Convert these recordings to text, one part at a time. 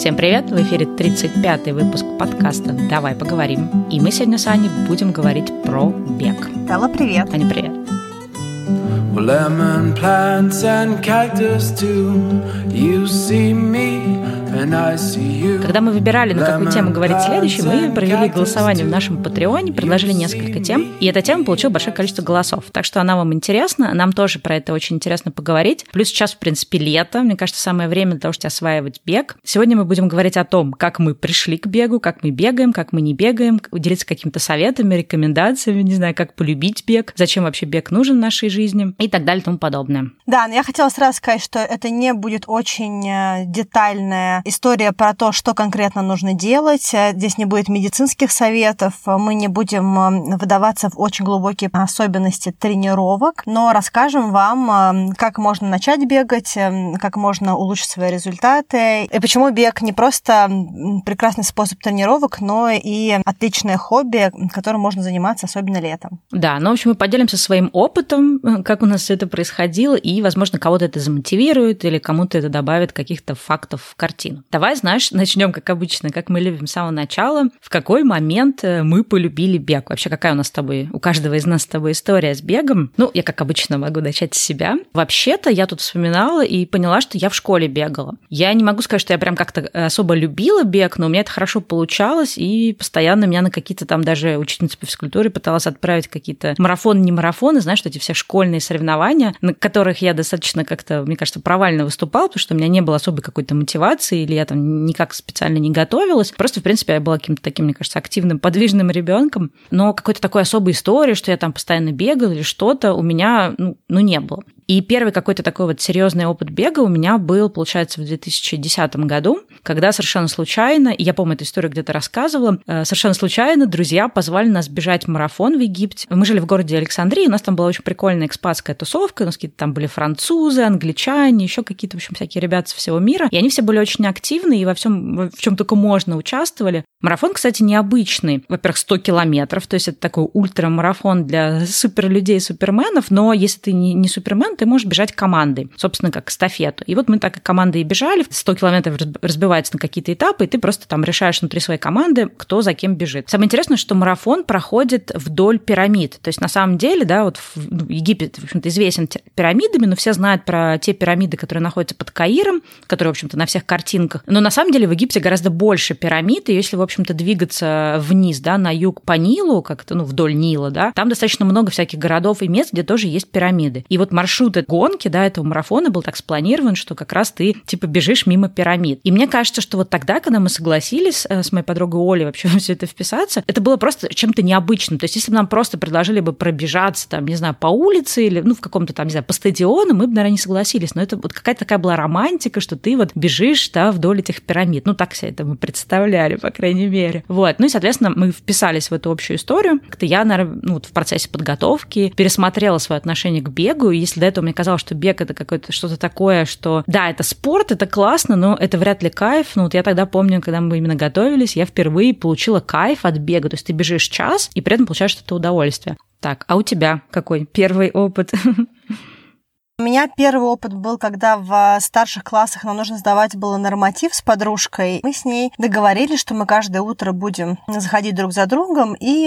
Всем привет! В эфире 35-й выпуск подкаста «Давай поговорим». И мы сегодня с Аней будем говорить про бег. Стелла, привет! Аня, привет! Lemon plants and cactus too. You see me когда мы выбирали, на какую тему говорить следующей, мы провели голосование в нашем Патреоне, предложили несколько тем, и эта тема получила большое количество голосов. Так что она вам интересна, нам тоже про это очень интересно поговорить. Плюс сейчас, в принципе, лето, мне кажется, самое время для того, чтобы осваивать бег. Сегодня мы будем говорить о том, как мы пришли к бегу, как мы бегаем, как мы не бегаем, делиться какими-то советами, рекомендациями, не знаю, как полюбить бег, зачем вообще бег нужен в нашей жизни и так далее и тому подобное. Да, но я хотела сразу сказать, что это не будет очень э, детальная история про то, что конкретно нужно делать. Э, здесь не будет медицинских советов, мы не будем э, выдаваться в очень глубокие особенности тренировок, но расскажем вам, э, как можно начать бегать, как можно улучшить свои результаты, и почему бег не просто прекрасный способ тренировок, но и отличное хобби, которым можно заниматься, особенно летом. Да, ну, в общем, мы поделимся своим опытом, как у нас это происходило, и, возможно, кого-то это замотивирует или кому-то это добавит каких-то фактов в картину. Давай, знаешь, начнем, как обычно, как мы любим с самого начала. В какой момент э, мы полюбили бег? Вообще, какая у нас с тобой, у каждого из нас с тобой история с бегом? Ну, я, как обычно, могу начать с себя. Вообще-то, я тут вспоминала и поняла, что я в школе бегала. Я не могу сказать, что я прям как-то особо любила бег, но у меня это хорошо получалось, и постоянно меня на какие-то там даже учительница по физкультуре пыталась отправить какие-то марафоны, не марафоны, знаешь, эти все школьные соревнования, на которых я достаточно как-то, мне кажется, провально выступала, потому что у меня не было особой какой-то мотивации, или я там никак специально не готовилась. Просто, в принципе, я была каким-то таким, мне кажется, активным, подвижным ребенком. Но какой-то такой особой истории, что я там постоянно бегала или что-то, у меня ну, ну не было. И первый какой-то такой вот серьезный опыт бега у меня был, получается, в 2010 году, когда совершенно случайно, и я помню эту историю где-то рассказывала, э, совершенно случайно друзья позвали нас бежать марафон в Египте. Мы жили в городе Александрии, у нас там была очень прикольная экспатская тусовка, у нас какие-то там были французы, англичане, еще какие-то, в общем, всякие ребята со всего мира. И они все были очень активны и во всем, в чем только можно участвовали. Марафон, кстати, необычный. Во-первых, 100 километров, то есть это такой ультрамарафон для суперлюдей, суперменов, но если ты не, не супермен, ты можешь бежать командой, собственно, как эстафету. И вот мы так и командой бежали. 100 километров разбивается на какие-то этапы, и ты просто там решаешь внутри своей команды, кто за кем бежит. Самое интересное, что марафон проходит вдоль пирамид. То есть на самом деле, да, вот в, ну, Египет, в общем-то, известен пирамидами, но все знают про те пирамиды, которые находятся под Каиром, которые, в общем-то, на всех картинках. Но на самом деле в Египте гораздо больше пирамид, и если, в общем-то, двигаться вниз, да, на юг по Нилу, как-то, ну, вдоль Нила, да, там достаточно много всяких городов и мест, где тоже есть пирамиды. И вот маршрут маршрут гонки, да, этого марафона был так спланирован, что как раз ты, типа, бежишь мимо пирамид. И мне кажется, что вот тогда, когда мы согласились э, с моей подругой Олей вообще все это вписаться, это было просто чем-то необычным. То есть, если бы нам просто предложили бы пробежаться, там, не знаю, по улице или, ну, в каком-то там, не знаю, по стадиону, мы бы, наверное, не согласились. Но это вот какая-то такая была романтика, что ты вот бежишь, да, вдоль этих пирамид. Ну, так себе это мы представляли, по крайней мере. Вот. Ну и, соответственно, мы вписались в эту общую историю. Как-то я, наверное, ну, вот в процессе подготовки пересмотрела свое отношение к бегу. И если до этого мне казалось, что бег это какое-то что-то такое, что да, это спорт, это классно, но это вряд ли кайф. Ну вот я тогда помню, когда мы именно готовились, я впервые получила кайф от бега. То есть ты бежишь час и при этом получаешь это удовольствие. Так, а у тебя какой первый опыт? У меня первый опыт был, когда в старших классах нам нужно сдавать было норматив с подружкой. Мы с ней договорились, что мы каждое утро будем заходить друг за другом и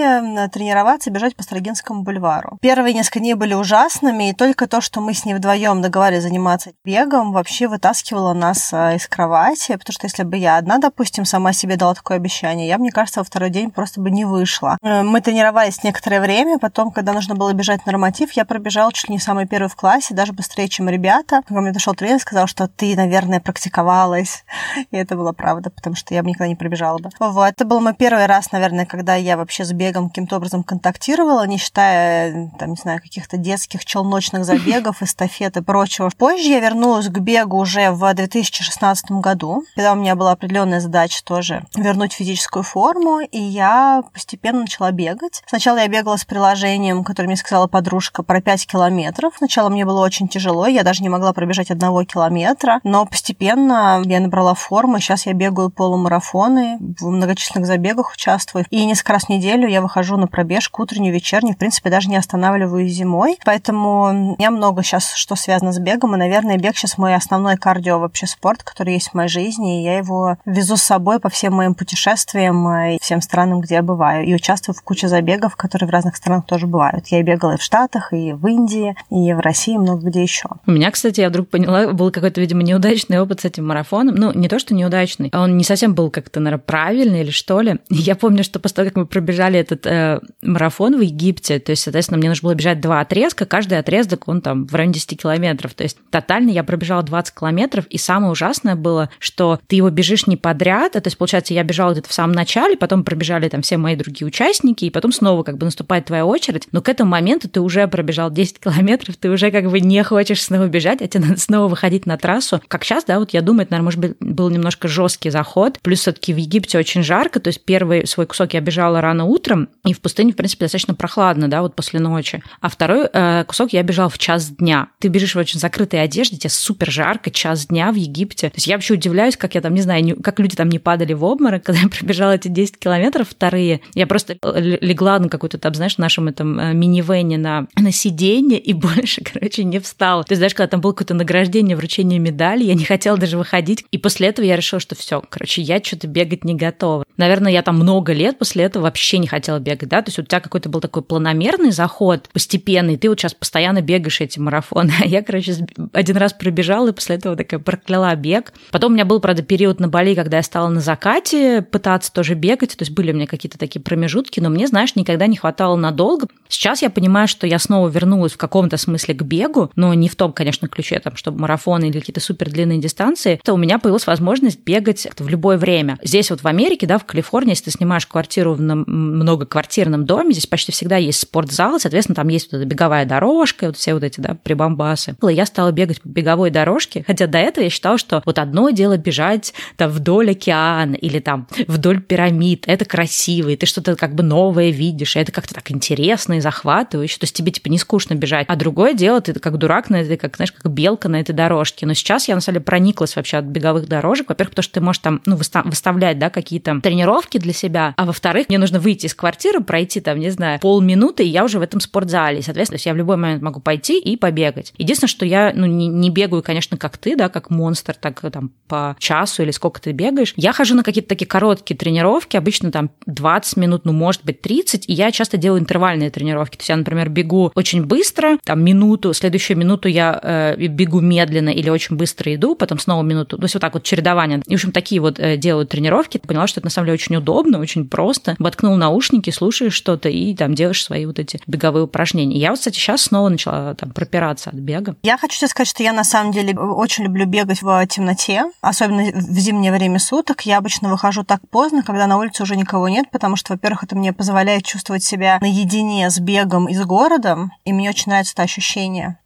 тренироваться, бежать по Строгинскому бульвару. Первые несколько дней были ужасными, и только то, что мы с ней вдвоем договорились заниматься бегом, вообще вытаскивало нас а, из кровати, потому что если бы я одна, допустим, сама себе дала такое обещание, я, мне кажется, во второй день просто бы не вышла. Э, мы тренировались некоторое время, потом, когда нужно было бежать норматив, я пробежала чуть ли не самый первый в классе, даже быстрее, чем ребята. Ко мне дошел тренер и сказал, что ты, наверное, практиковалась. И это была правда, потому что я бы никогда не пробежала бы. Вот. Это был мой первый раз, наверное, когда я вообще с бегом каким-то образом контактировала, не считая, там, не знаю, каких-то детских челночных забегов, эстафет и прочего. Позже я вернулась к бегу уже в 2016 году, когда у меня была определенная задача тоже вернуть физическую форму, и я постепенно начала бегать. Сначала я бегала с приложением, которое мне сказала подружка, про 5 километров. Сначала мне было очень тяжело, я даже не могла пробежать одного километра, но постепенно я набрала форму, сейчас я бегаю полумарафоны, в многочисленных забегах участвую, и несколько раз в неделю я выхожу на пробежку утреннюю, вечернюю, в принципе, даже не останавливаюсь зимой, поэтому у меня много сейчас, что связано с бегом, и, наверное, бег сейчас мой основной кардио вообще спорт, который есть в моей жизни, и я его везу с собой по всем моим путешествиям и всем странам, где я бываю, и участвую в куче забегов, которые в разных странах тоже бывают. Я бегала и в Штатах, и в Индии, и в России, много где еще. У меня, кстати, я вдруг поняла, был какой-то, видимо, неудачный опыт с этим марафоном. Ну, не то, что неудачный, а он не совсем был как-то, наверное, правильный или что ли. Я помню, что после того, как мы пробежали этот э, марафон в Египте, то есть, соответственно, мне нужно было бежать два отрезка, каждый отрезок, он там в районе 10 километров. То есть, тотально я пробежала 20 километров, и самое ужасное было, что ты его бежишь не подряд, а, то есть, получается, я бежала где-то в самом начале, потом пробежали там все мои другие участники, и потом снова как бы наступает твоя очередь, но к этому моменту ты уже пробежал 10 километров, ты уже как бы не хочешь снова бежать, а тебе надо снова выходить на трассу. Как сейчас, да, вот я думаю, это, наверное, может быть, был немножко жесткий заход, плюс все-таки в Египте очень жарко, то есть первый свой кусок я бежала рано утром, и в пустыне, в принципе, достаточно прохладно, да, вот после ночи. А второй э, кусок я бежал в час дня. Ты бежишь в очень закрытой одежде, тебе супер жарко, час дня в Египте. То есть я вообще удивляюсь, как я там, не знаю, не, как люди там не падали в обморок, когда я пробежала эти 10 километров вторые. Я просто легла на какой-то там, знаешь, нашем этом э, минивене на, на сиденье и больше, короче, не встала. То есть, знаешь, когда там было какое-то награждение, вручение медали, я не хотела даже выходить. И после этого я решила, что все, короче, я что-то бегать не готова. Наверное, я там много лет после этого вообще не хотела бегать, да, то есть у тебя какой-то был такой планомерный заход, постепенный, ты вот сейчас постоянно бегаешь эти марафоны, а я, короче, один раз пробежала и после этого такая прокляла бег. Потом у меня был, правда, период на Бали, когда я стала на закате пытаться тоже бегать, то есть были у меня какие-то такие промежутки, но мне, знаешь, никогда не хватало надолго. Сейчас я понимаю, что я снова вернулась в каком-то смысле к бегу, но не в том, конечно, ключе, там, чтобы марафоны или какие-то супер длинные дистанции, то у меня появилась возможность бегать в любое время. Здесь вот в Америке, да, в Калифорнии, если ты снимаешь квартиру в многоквартирном доме, здесь почти всегда есть спортзал, соответственно, там есть вот эта беговая дорожка, вот все вот эти, да, прибамбасы. И я стала бегать по беговой дорожке, хотя до этого я считала, что вот одно дело бежать там вдоль океана или там вдоль пирамид, это красиво, и ты что-то как бы новое видишь, и это как-то так интересно и захватывающе, то есть тебе типа не скучно бежать. А другое дело, ты как дурак на этой, как, знаешь, как белка на этой дорожке. Но сейчас я, на самом деле, прониклась вообще от беговых дорожек. Во-первых, потому что ты можешь там, ну, выставлять, да, какие-то тренировки для себя, а во-вторых, мне нужно выйти из квартиры, пройти там, не знаю, полминуты, и я уже в этом спортзале. Соответственно, я в любой момент могу пойти и побегать. Единственное, что я, ну, не, не бегаю, конечно, как ты, да, как монстр, так там по часу или сколько ты бегаешь. Я хожу на какие-то такие короткие тренировки, обычно там 20 минут, ну, может быть, 30, и я часто делаю интервальные тренировки. То есть я, например, бегу очень быстро, там минуту, следующую минуту я э, бегу медленно или очень быстро иду, потом снова минуту. То есть вот так вот чередование. И, в общем, такие вот э, делаю тренировки. Поняла, что это на самом деле очень удобно, очень просто. Воткнул наушники, слушаешь что-то и там делаешь свои вот эти беговые упражнения. Я вот, кстати, сейчас снова начала там пропираться от бега. Я хочу тебе сказать, что я на самом деле очень люблю бегать в темноте, особенно в зимнее время суток. Я обычно выхожу так поздно, когда на улице уже никого нет, потому что, во-первых, это мне позволяет чувствовать себя наедине с бегом и с городом, и мне очень нравится это ощущение.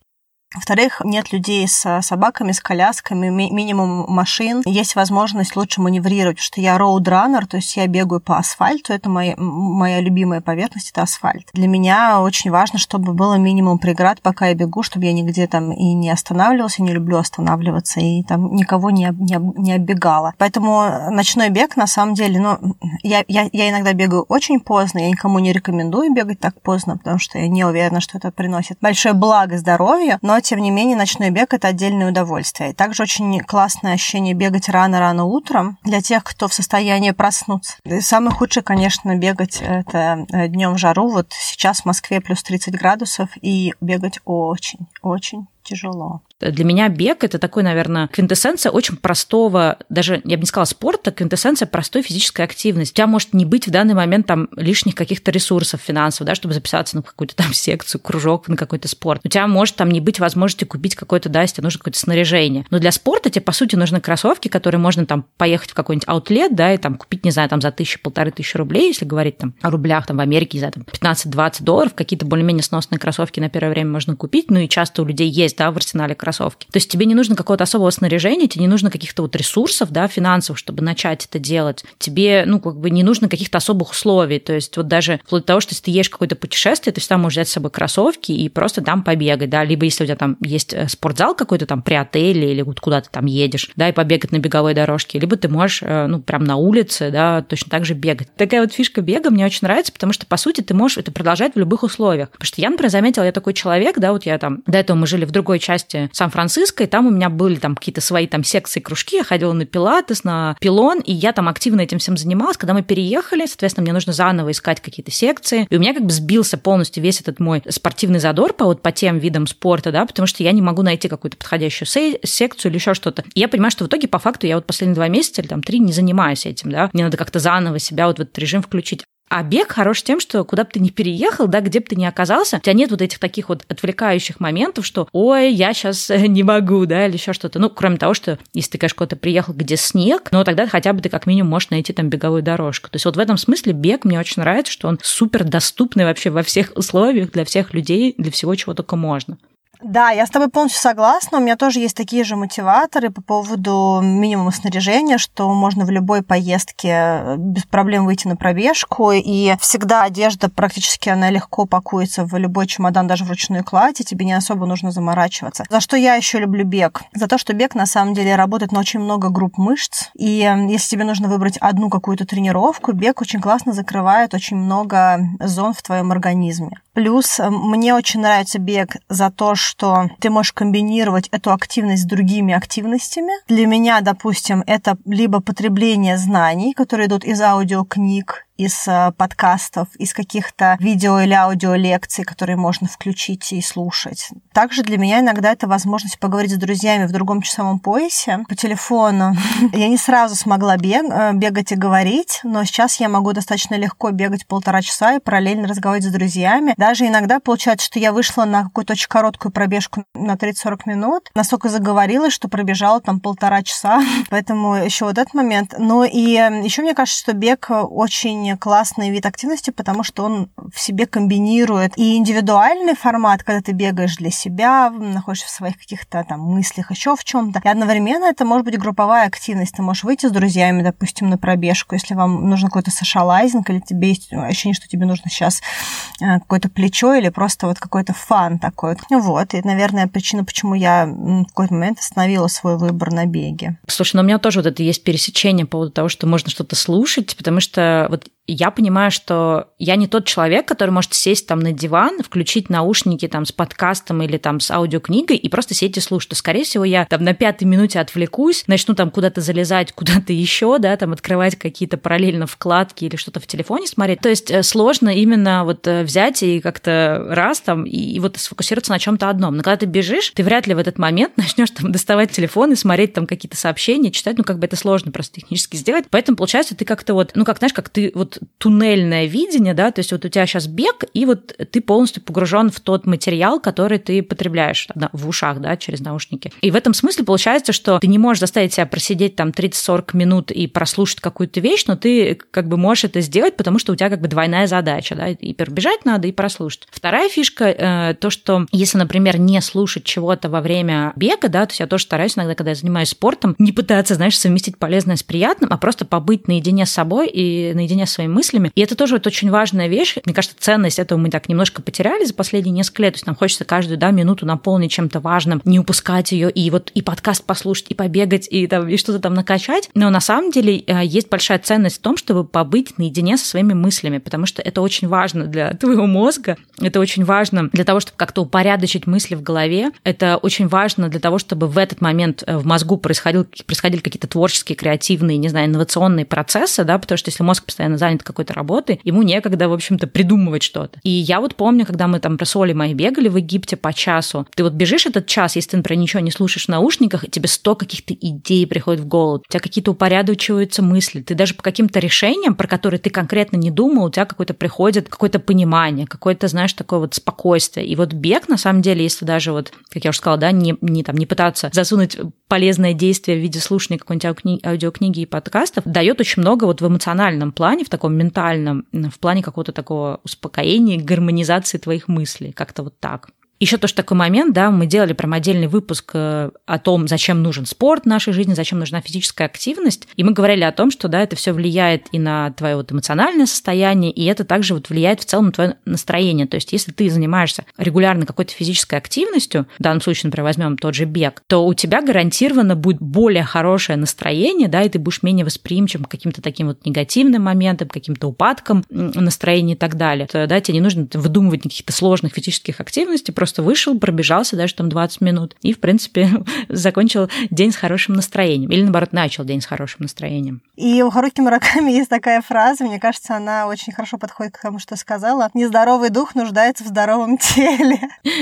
Во-вторых, нет людей с собаками, с колясками, ми- минимум машин. Есть возможность лучше маневрировать, что я роудраннер, то есть я бегаю по асфальту, это моя, моя любимая поверхность, это асфальт. Для меня очень важно, чтобы было минимум преград, пока я бегу, чтобы я нигде там и не останавливался, не люблю останавливаться, и там никого не, не, не оббегала. Поэтому ночной бег, на самом деле, ну, я, я, я иногда бегаю очень поздно, я никому не рекомендую бегать так поздно, потому что я не уверена, что это приносит большое благо здоровью, но тем не менее, ночной бег – это отдельное удовольствие. И также очень классное ощущение бегать рано-рано утром для тех, кто в состоянии проснуться. И самое худшее, конечно, бегать – это э, днем в жару. Вот сейчас в Москве плюс 30 градусов, и бегать очень, очень тяжело. Для меня бег – это такой, наверное, квинтэссенция очень простого, даже, я бы не сказала спорта, квинтэссенция простой физической активности. У тебя может не быть в данный момент там лишних каких-то ресурсов финансовых, да, чтобы записаться на какую-то там секцию, кружок, на какой-то спорт. У тебя может там не быть возможности купить какой-то, да, если тебе нужно какое-то снаряжение. Но для спорта тебе, по сути, нужны кроссовки, которые можно там поехать в какой-нибудь аутлет, да, и там купить, не знаю, там за тысячу, полторы тысячи рублей, если говорить там о рублях, там в Америке, знаю, там 15-20 долларов, какие-то более-менее сносные кроссовки на первое время можно купить, ну и часто у людей есть, да, в арсенале кроссовки кроссовки. То есть тебе не нужно какого-то особого снаряжения, тебе не нужно каких-то вот ресурсов, да, финансов, чтобы начать это делать. Тебе, ну, как бы не нужно каких-то особых условий. То есть вот даже вплоть до того, что если ты едешь какое-то путешествие, ты всегда можешь взять с собой кроссовки и просто там побегать, да, либо если у тебя там есть э, спортзал какой-то там при отеле или вот куда ты там едешь, да, и побегать на беговой дорожке, либо ты можешь, э, ну, прям на улице, да, точно так же бегать. Такая вот фишка бега мне очень нравится, потому что, по сути, ты можешь это продолжать в любых условиях. Потому что я, например, заметила, я такой человек, да, вот я там, до этого мы жили в другой части Сан-Франциско, и там у меня были там какие-то свои там секции, кружки, я ходила на пилатес, на пилон, и я там активно этим всем занималась. Когда мы переехали, соответственно, мне нужно заново искать какие-то секции, и у меня как бы сбился полностью весь этот мой спортивный задор по вот по тем видам спорта, да, потому что я не могу найти какую-то подходящую секцию или еще что-то. И я понимаю, что в итоге по факту я вот последние два месяца или там три не занимаюсь этим, да. Мне надо как-то заново себя вот в этот режим включить. А бег хорош тем, что куда бы ты ни переехал, да, где бы ты ни оказался, у тебя нет вот этих таких вот отвлекающих моментов, что «Ой, я сейчас э, не могу», да, или еще что-то. Ну, кроме того, что если ты, конечно, куда-то приехал, где снег, но тогда хотя бы ты как минимум можешь найти там беговую дорожку. То есть вот в этом смысле бег мне очень нравится, что он супер доступный вообще во всех условиях для всех людей, для всего, чего только можно. Да, я с тобой полностью согласна. У меня тоже есть такие же мотиваторы по поводу минимума снаряжения, что можно в любой поездке э, без проблем выйти на пробежку. И всегда одежда практически она легко пакуется в любой чемодан, даже в ручную кладь, и тебе не особо нужно заморачиваться. За что я еще люблю бег? За то, что бег на самом деле работает на очень много групп мышц. И если тебе нужно выбрать одну какую-то тренировку, бег очень классно закрывает очень много зон в твоем организме. Плюс э, мне очень нравится бег за то, что ты можешь комбинировать эту активность с другими активностями. Для меня, допустим, это либо потребление знаний, которые идут из аудиокниг, из э, подкастов, из каких-то видео или аудио лекций, которые можно включить и слушать. Также для меня иногда это возможность поговорить с друзьями в другом часовом поясе по телефону. Я не сразу смогла бег, э, бегать и говорить, но сейчас я могу достаточно легко бегать полтора часа и параллельно разговаривать с друзьями. Даже иногда получается, что я вышла на какую-то очень короткую пробежку на 30-40 минут, настолько заговорилась, что пробежала там полтора часа. Поэтому еще вот этот момент. Ну и э, еще мне кажется, что бег очень очень классный вид активности, потому что он в себе комбинирует и индивидуальный формат, когда ты бегаешь для себя, находишься в своих каких-то там мыслях, еще в чем-то. И одновременно это может быть групповая активность. Ты можешь выйти с друзьями, допустим, на пробежку, если вам нужен какой-то сошалайзинг, или тебе есть ощущение, что тебе нужно сейчас э, какое-то плечо или просто вот какой-то фан такой. Вот. И, наверное, причина, почему я в какой-то момент остановила свой выбор на беге. Слушай, но у меня тоже вот это есть пересечение по поводу того, что можно что-то слушать, потому что вот я понимаю, что я не тот человек, который может сесть там на диван, включить наушники там с подкастом или там с аудиокнигой и просто сидеть и слушать. То, скорее всего, я там на пятой минуте отвлекусь, начну там куда-то залезать, куда-то еще, да, там открывать какие-то параллельно вкладки или что-то в телефоне смотреть. То есть э, сложно именно вот э, взять и как-то раз там и, и вот сфокусироваться на чем-то одном. Но когда ты бежишь, ты вряд ли в этот момент начнешь там доставать телефон и смотреть там какие-то сообщения, читать, ну как бы это сложно просто технически сделать. Поэтому получается ты как-то вот, ну как знаешь, как ты вот туннельное видение, да, то есть вот у тебя сейчас бег, и вот ты полностью погружен в тот материал, который ты потребляешь да, в ушах, да, через наушники. И в этом смысле получается, что ты не можешь заставить себя просидеть там 30-40 минут и прослушать какую-то вещь, но ты как бы можешь это сделать, потому что у тебя как бы двойная задача, да, и пробежать надо, и прослушать. Вторая фишка, э, то, что если, например, не слушать чего-то во время бега, да, то есть я тоже стараюсь иногда, когда я занимаюсь спортом, не пытаться, знаешь, совместить полезное с приятным, а просто побыть наедине с собой и наедине с своими мыслями. И это тоже вот очень важная вещь. Мне кажется, ценность этого мы так немножко потеряли за последние несколько лет. То есть нам хочется каждую да, минуту наполнить чем-то важным, не упускать ее и вот и подкаст послушать, и побегать, и, там, и что-то там накачать. Но на самом деле э, есть большая ценность в том, чтобы побыть наедине со своими мыслями, потому что это очень важно для твоего мозга, это очень важно для того, чтобы как-то упорядочить мысли в голове, это очень важно для того, чтобы в этот момент э, в мозгу происходил, происходили какие-то творческие, креативные, не знаю, инновационные процессы, да, потому что если мозг постоянно занят какой-то работой, ему некогда, в общем-то, придумывать что-то. И я вот помню, когда мы там с Олей моей бегали в Египте по часу, ты вот бежишь этот час, если ты, например, ничего не слушаешь в наушниках, и тебе сто каких-то идей приходит в голову, у тебя какие-то упорядочиваются мысли, ты даже по каким-то решениям, про которые ты конкретно не думал, у тебя какое-то приходит какое-то понимание, какое-то, знаешь, такое вот спокойствие. И вот бег, на самом деле, если даже вот, как я уже сказала, да, не, не, там, не пытаться засунуть полезное действие в виде слушания какой-нибудь аудиокниги и подкастов, дает очень много вот в эмоциональном плане, в таком ментальном, в плане какого-то такого успокоения, гармонизации твоих мыслей, как-то вот так. Еще тоже такой момент, да, мы делали прям отдельный выпуск э, о том, зачем нужен спорт в нашей жизни, зачем нужна физическая активность, и мы говорили о том, что, да, это все влияет и на твое вот эмоциональное состояние, и это также вот влияет в целом на твое настроение. То есть, если ты занимаешься регулярно какой-то физической активностью, в данном случае, например, возьмем тот же бег, то у тебя гарантированно будет более хорошее настроение, да, и ты будешь менее восприимчив к каким-то таким вот негативным моментам, каким-то упадкам настроения и так далее. То, да, тебе не нужно выдумывать каких-то сложных физических активностей, просто вышел, пробежался даже там 20 минут и, в принципе, закончил день с хорошим настроением. Или, наоборот, начал день с хорошим настроением. И у Харуки Мураками есть такая фраза, мне кажется, она очень хорошо подходит к тому, что сказала. «Нездоровый дух нуждается в здоровом теле».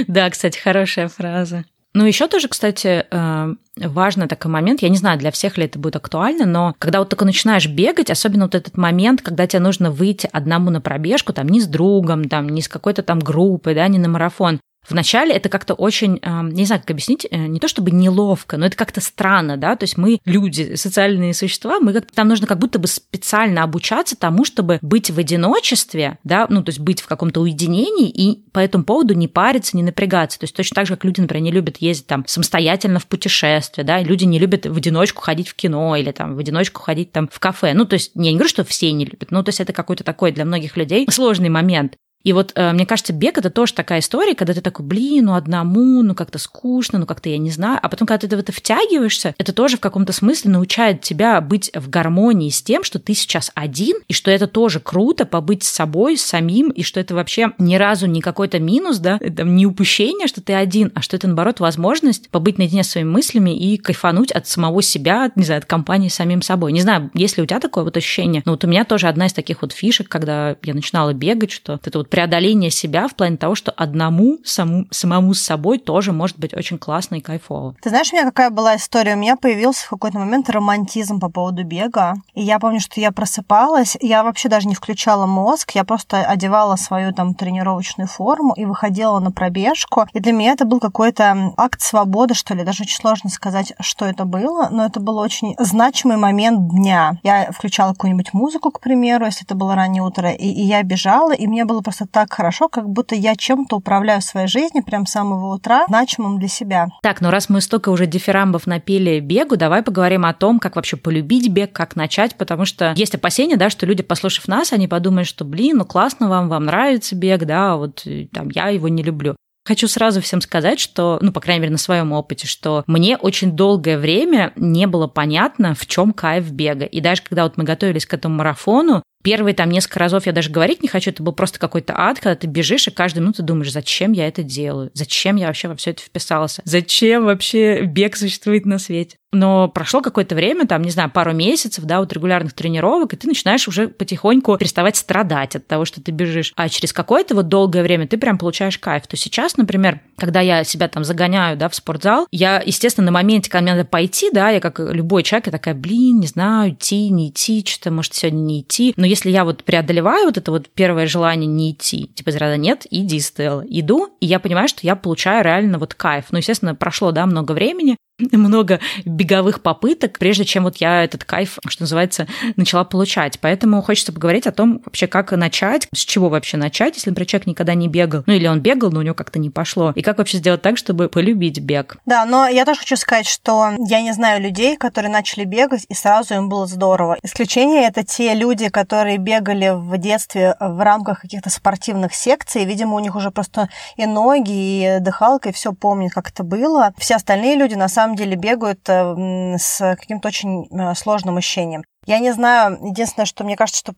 Да, кстати, хорошая фраза. Ну, еще тоже, кстати, э, важный такой момент, я не знаю, для всех ли это будет актуально, но когда вот только начинаешь бегать, особенно вот этот момент, когда тебе нужно выйти одному на пробежку, там, не с другом, там, не с какой-то там группой, да, не на марафон, Вначале это как-то очень, не знаю, как объяснить, э, не то чтобы неловко, но это как-то странно, да, то есть мы люди, социальные существа, мы как там нужно как будто бы специально обучаться тому, чтобы быть в одиночестве, да, ну, то есть быть в каком-то уединении и по этому поводу не париться, не напрягаться. То есть точно так же, как люди, например, не любят ездить там самостоятельно в путешествие, да, люди не любят в одиночку ходить в кино или там в одиночку ходить там в кафе. Ну, то есть я не говорю, что все не любят, ну, то есть это какой-то такой для многих людей сложный момент. И вот э, мне кажется, бег это тоже такая история, когда ты такой, блин, ну одному, ну как-то скучно, ну как-то я не знаю. А потом, когда ты в это втягиваешься, это тоже в каком-то смысле научает тебя быть в гармонии с тем, что ты сейчас один, и что это тоже круто побыть с собой, с самим, и что это вообще ни разу не какой-то минус, да, это не упущение, что ты один, а что это, наоборот, возможность побыть наедине с своими мыслями и кайфануть от самого себя, не знаю, от компании с самим собой. Не знаю, есть ли у тебя такое вот ощущение, но вот у меня тоже одна из таких вот фишек, когда я начинала бегать, что это вот преодоление себя в плане того, что одному саму, самому с собой тоже может быть очень классно и кайфово. Ты знаешь, у меня какая была история? У меня появился в какой-то момент романтизм по поводу бега. И я помню, что я просыпалась, я вообще даже не включала мозг, я просто одевала свою там тренировочную форму и выходила на пробежку. И для меня это был какой-то акт свободы, что ли. Даже очень сложно сказать, что это было, но это был очень значимый момент дня. Я включала какую-нибудь музыку, к примеру, если это было раннее утро, и, и я бежала, и мне было просто так хорошо, как будто я чем-то управляю своей жизнью прям с самого утра, значимым для себя. Так, ну раз мы столько уже дифирамбов напили бегу, давай поговорим о том, как вообще полюбить бег, как начать, потому что есть опасения, да, что люди, послушав нас, они подумают, что, блин, ну классно вам, вам нравится бег, да, вот э, там я его не люблю. Хочу сразу всем сказать, что, ну, по крайней мере, на своем опыте, что мне очень долгое время не было понятно, в чем кайф бега. И даже когда вот мы готовились к этому марафону, Первые там несколько разов я даже говорить не хочу, это был просто какой-то ад, когда ты бежишь и каждую минуту думаешь, зачем я это делаю, зачем я вообще во все это вписался, зачем вообще бег существует на свете. Но прошло какое-то время, там, не знаю, пару месяцев, да, вот регулярных тренировок, и ты начинаешь уже потихоньку переставать страдать от того, что ты бежишь. А через какое-то вот долгое время ты прям получаешь кайф. То сейчас, например, когда я себя там загоняю, да, в спортзал, я, естественно, на моменте, когда мне надо пойти, да, я как любой человек, я такая, блин, не знаю, идти, не идти, что-то, может, сегодня не идти. Но если я вот преодолеваю вот это вот первое желание не идти, типа из ряда нет, иди, Стелла. Иду, и я понимаю, что я получаю реально вот кайф. Ну, естественно, прошло, да, много времени, много беговых попыток, прежде чем вот я этот кайф, что называется, начала получать. Поэтому хочется поговорить о том вообще, как начать, с чего вообще начать, если, например, человек никогда не бегал, ну или он бегал, но у него как-то не пошло, и как вообще сделать так, чтобы полюбить бег. Да, но я тоже хочу сказать, что я не знаю людей, которые начали бегать, и сразу им было здорово. Исключение — это те люди, которые бегали в детстве в рамках каких-то спортивных секций, видимо, у них уже просто и ноги, и дыхалка, и все помнят, как это было. Все остальные люди, на самом самом деле бегают э, с каким-то очень э, сложным ощущением. Я не знаю, единственное, что мне кажется, что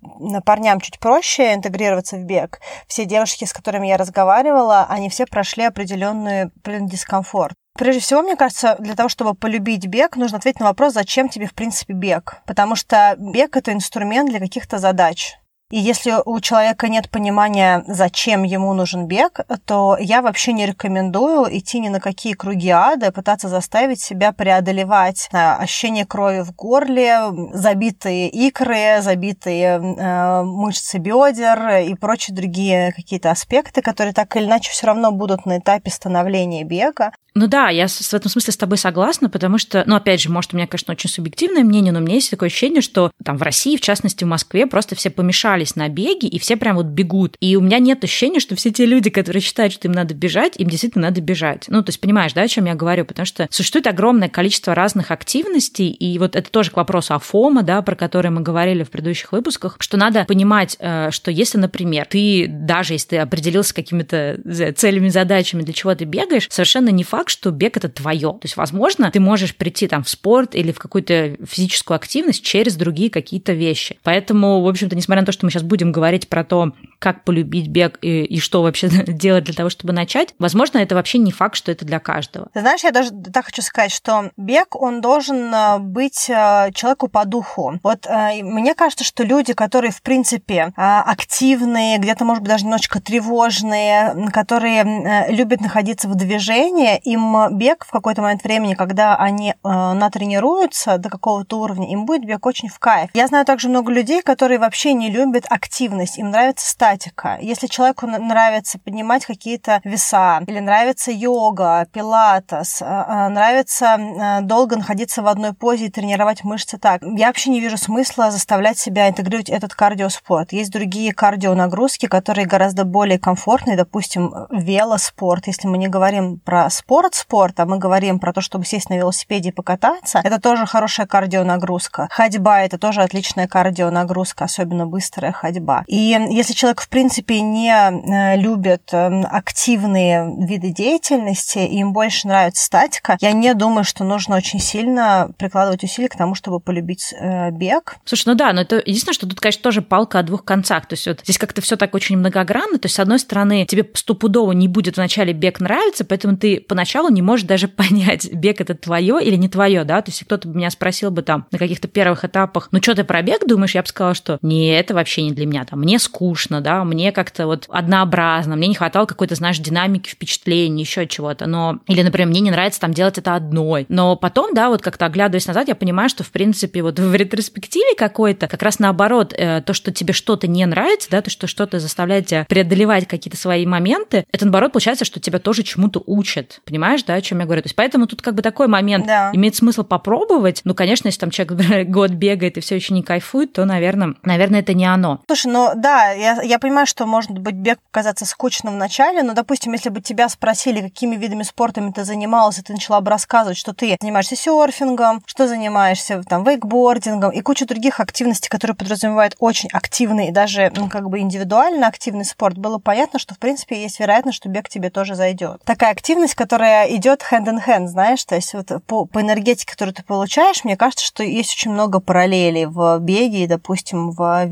парням чуть проще интегрироваться в бег. Все девушки, с которыми я разговаривала, они все прошли определенный дискомфорт. Прежде всего, мне кажется, для того, чтобы полюбить бег, нужно ответить на вопрос, зачем тебе, в принципе, бег. Потому что бег – это инструмент для каких-то задач. И если у человека нет понимания, зачем ему нужен бег, то я вообще не рекомендую идти ни на какие круги ада, пытаться заставить себя преодолевать ощущение крови в горле, забитые икры, забитые э, мышцы бедер и прочие другие какие-то аспекты, которые так или иначе все равно будут на этапе становления бега. Ну да, я в этом смысле с тобой согласна, потому что, ну опять же, может, у меня, конечно, очень субъективное мнение, но у меня есть такое ощущение, что там в России, в частности в Москве, просто все помешали собрались на беге, и все прям вот бегут. И у меня нет ощущения, что все те люди, которые считают, что им надо бежать, им действительно надо бежать. Ну, то есть понимаешь, да, о чем я говорю? Потому что существует огромное количество разных активностей, и вот это тоже к вопросу о ФОМа, да, про который мы говорили в предыдущих выпусках, что надо понимать, э, что если, например, ты, даже если ты определился какими-то целями, задачами, для чего ты бегаешь, совершенно не факт, что бег это твое. То есть, возможно, ты можешь прийти там в спорт или в какую-то физическую активность через другие какие-то вещи. Поэтому, в общем-то, несмотря на то, что мы сейчас будем говорить про то, как полюбить бег и, и что вообще делать для того, чтобы начать, возможно, это вообще не факт, что это для каждого. Знаешь, я даже так хочу сказать, что бег, он должен э, быть э, человеку по духу. Вот э, мне кажется, что люди, которые, в принципе, активные, где-то, может быть, даже немножечко тревожные, которые любят находиться в движении, им бег в какой-то момент времени, когда они натренируются до какого-то уровня, им будет бег очень в кайф. Я знаю также много людей, которые вообще не любят активность, им нравится статика. Если человеку нравится поднимать какие-то веса, или нравится йога, пилатес, нравится долго находиться в одной позе и тренировать мышцы так, я вообще не вижу смысла заставлять себя интегрировать этот кардиоспорт. Есть другие кардионагрузки, которые гораздо более комфортные, допустим, велоспорт. Если мы не говорим про спорт-спорт, а мы говорим про то, чтобы сесть на велосипеде и покататься, это тоже хорошая кардионагрузка. Ходьба – это тоже отличная кардионагрузка, особенно быстрая ходьба. И если человек, в принципе, не э, любит эм, активные виды деятельности, и им больше нравится статика, я не думаю, что нужно очень сильно прикладывать усилия к тому, чтобы полюбить э, бег. Слушай, ну да, но это единственное, что тут, конечно, тоже палка о двух концах. То есть вот здесь как-то все так очень многогранно. То есть, с одной стороны, тебе стопудово не будет вначале бег нравиться, поэтому ты поначалу не можешь даже понять, бег это твое или не твое, да. То есть, кто-то меня спросил бы там на каких-то первых этапах, ну что ты про бег думаешь, я бы сказала, что не, это вообще не для меня, там, мне скучно, да, мне как-то вот однообразно, мне не хватало какой-то, знаешь, динамики впечатлений, еще чего-то, но, или, например, мне не нравится там делать это одной, но потом, да, вот как-то оглядываясь назад, я понимаю, что, в принципе, вот в ретроспективе какой-то, как раз наоборот, э, то, что тебе что-то не нравится, да, то, что что-то заставляет тебя преодолевать какие-то свои моменты, это, наоборот, получается, что тебя тоже чему-то учат, понимаешь, да, о чем я говорю? То есть поэтому тут как бы такой момент да. имеет смысл попробовать, ну, конечно, если там человек год бегает и все еще не кайфует, то, наверное, наверное, это не оно. Слушай, ну да, я, я понимаю, что может быть бег показаться скучным в начале, но, допустим, если бы тебя спросили, какими видами спорта ты занималась, и ты начала бы рассказывать, что ты занимаешься серфингом, что занимаешься там вейкбордингом и куча других активностей, которые подразумевают очень активный и даже ну, как бы индивидуально активный спорт, было понятно, что в принципе есть вероятность, что бег тебе тоже зайдет. Такая активность, которая идет hand in hand, знаешь, то есть вот по, по энергетике, которую ты получаешь, мне кажется, что есть очень много параллелей в беге допустим, в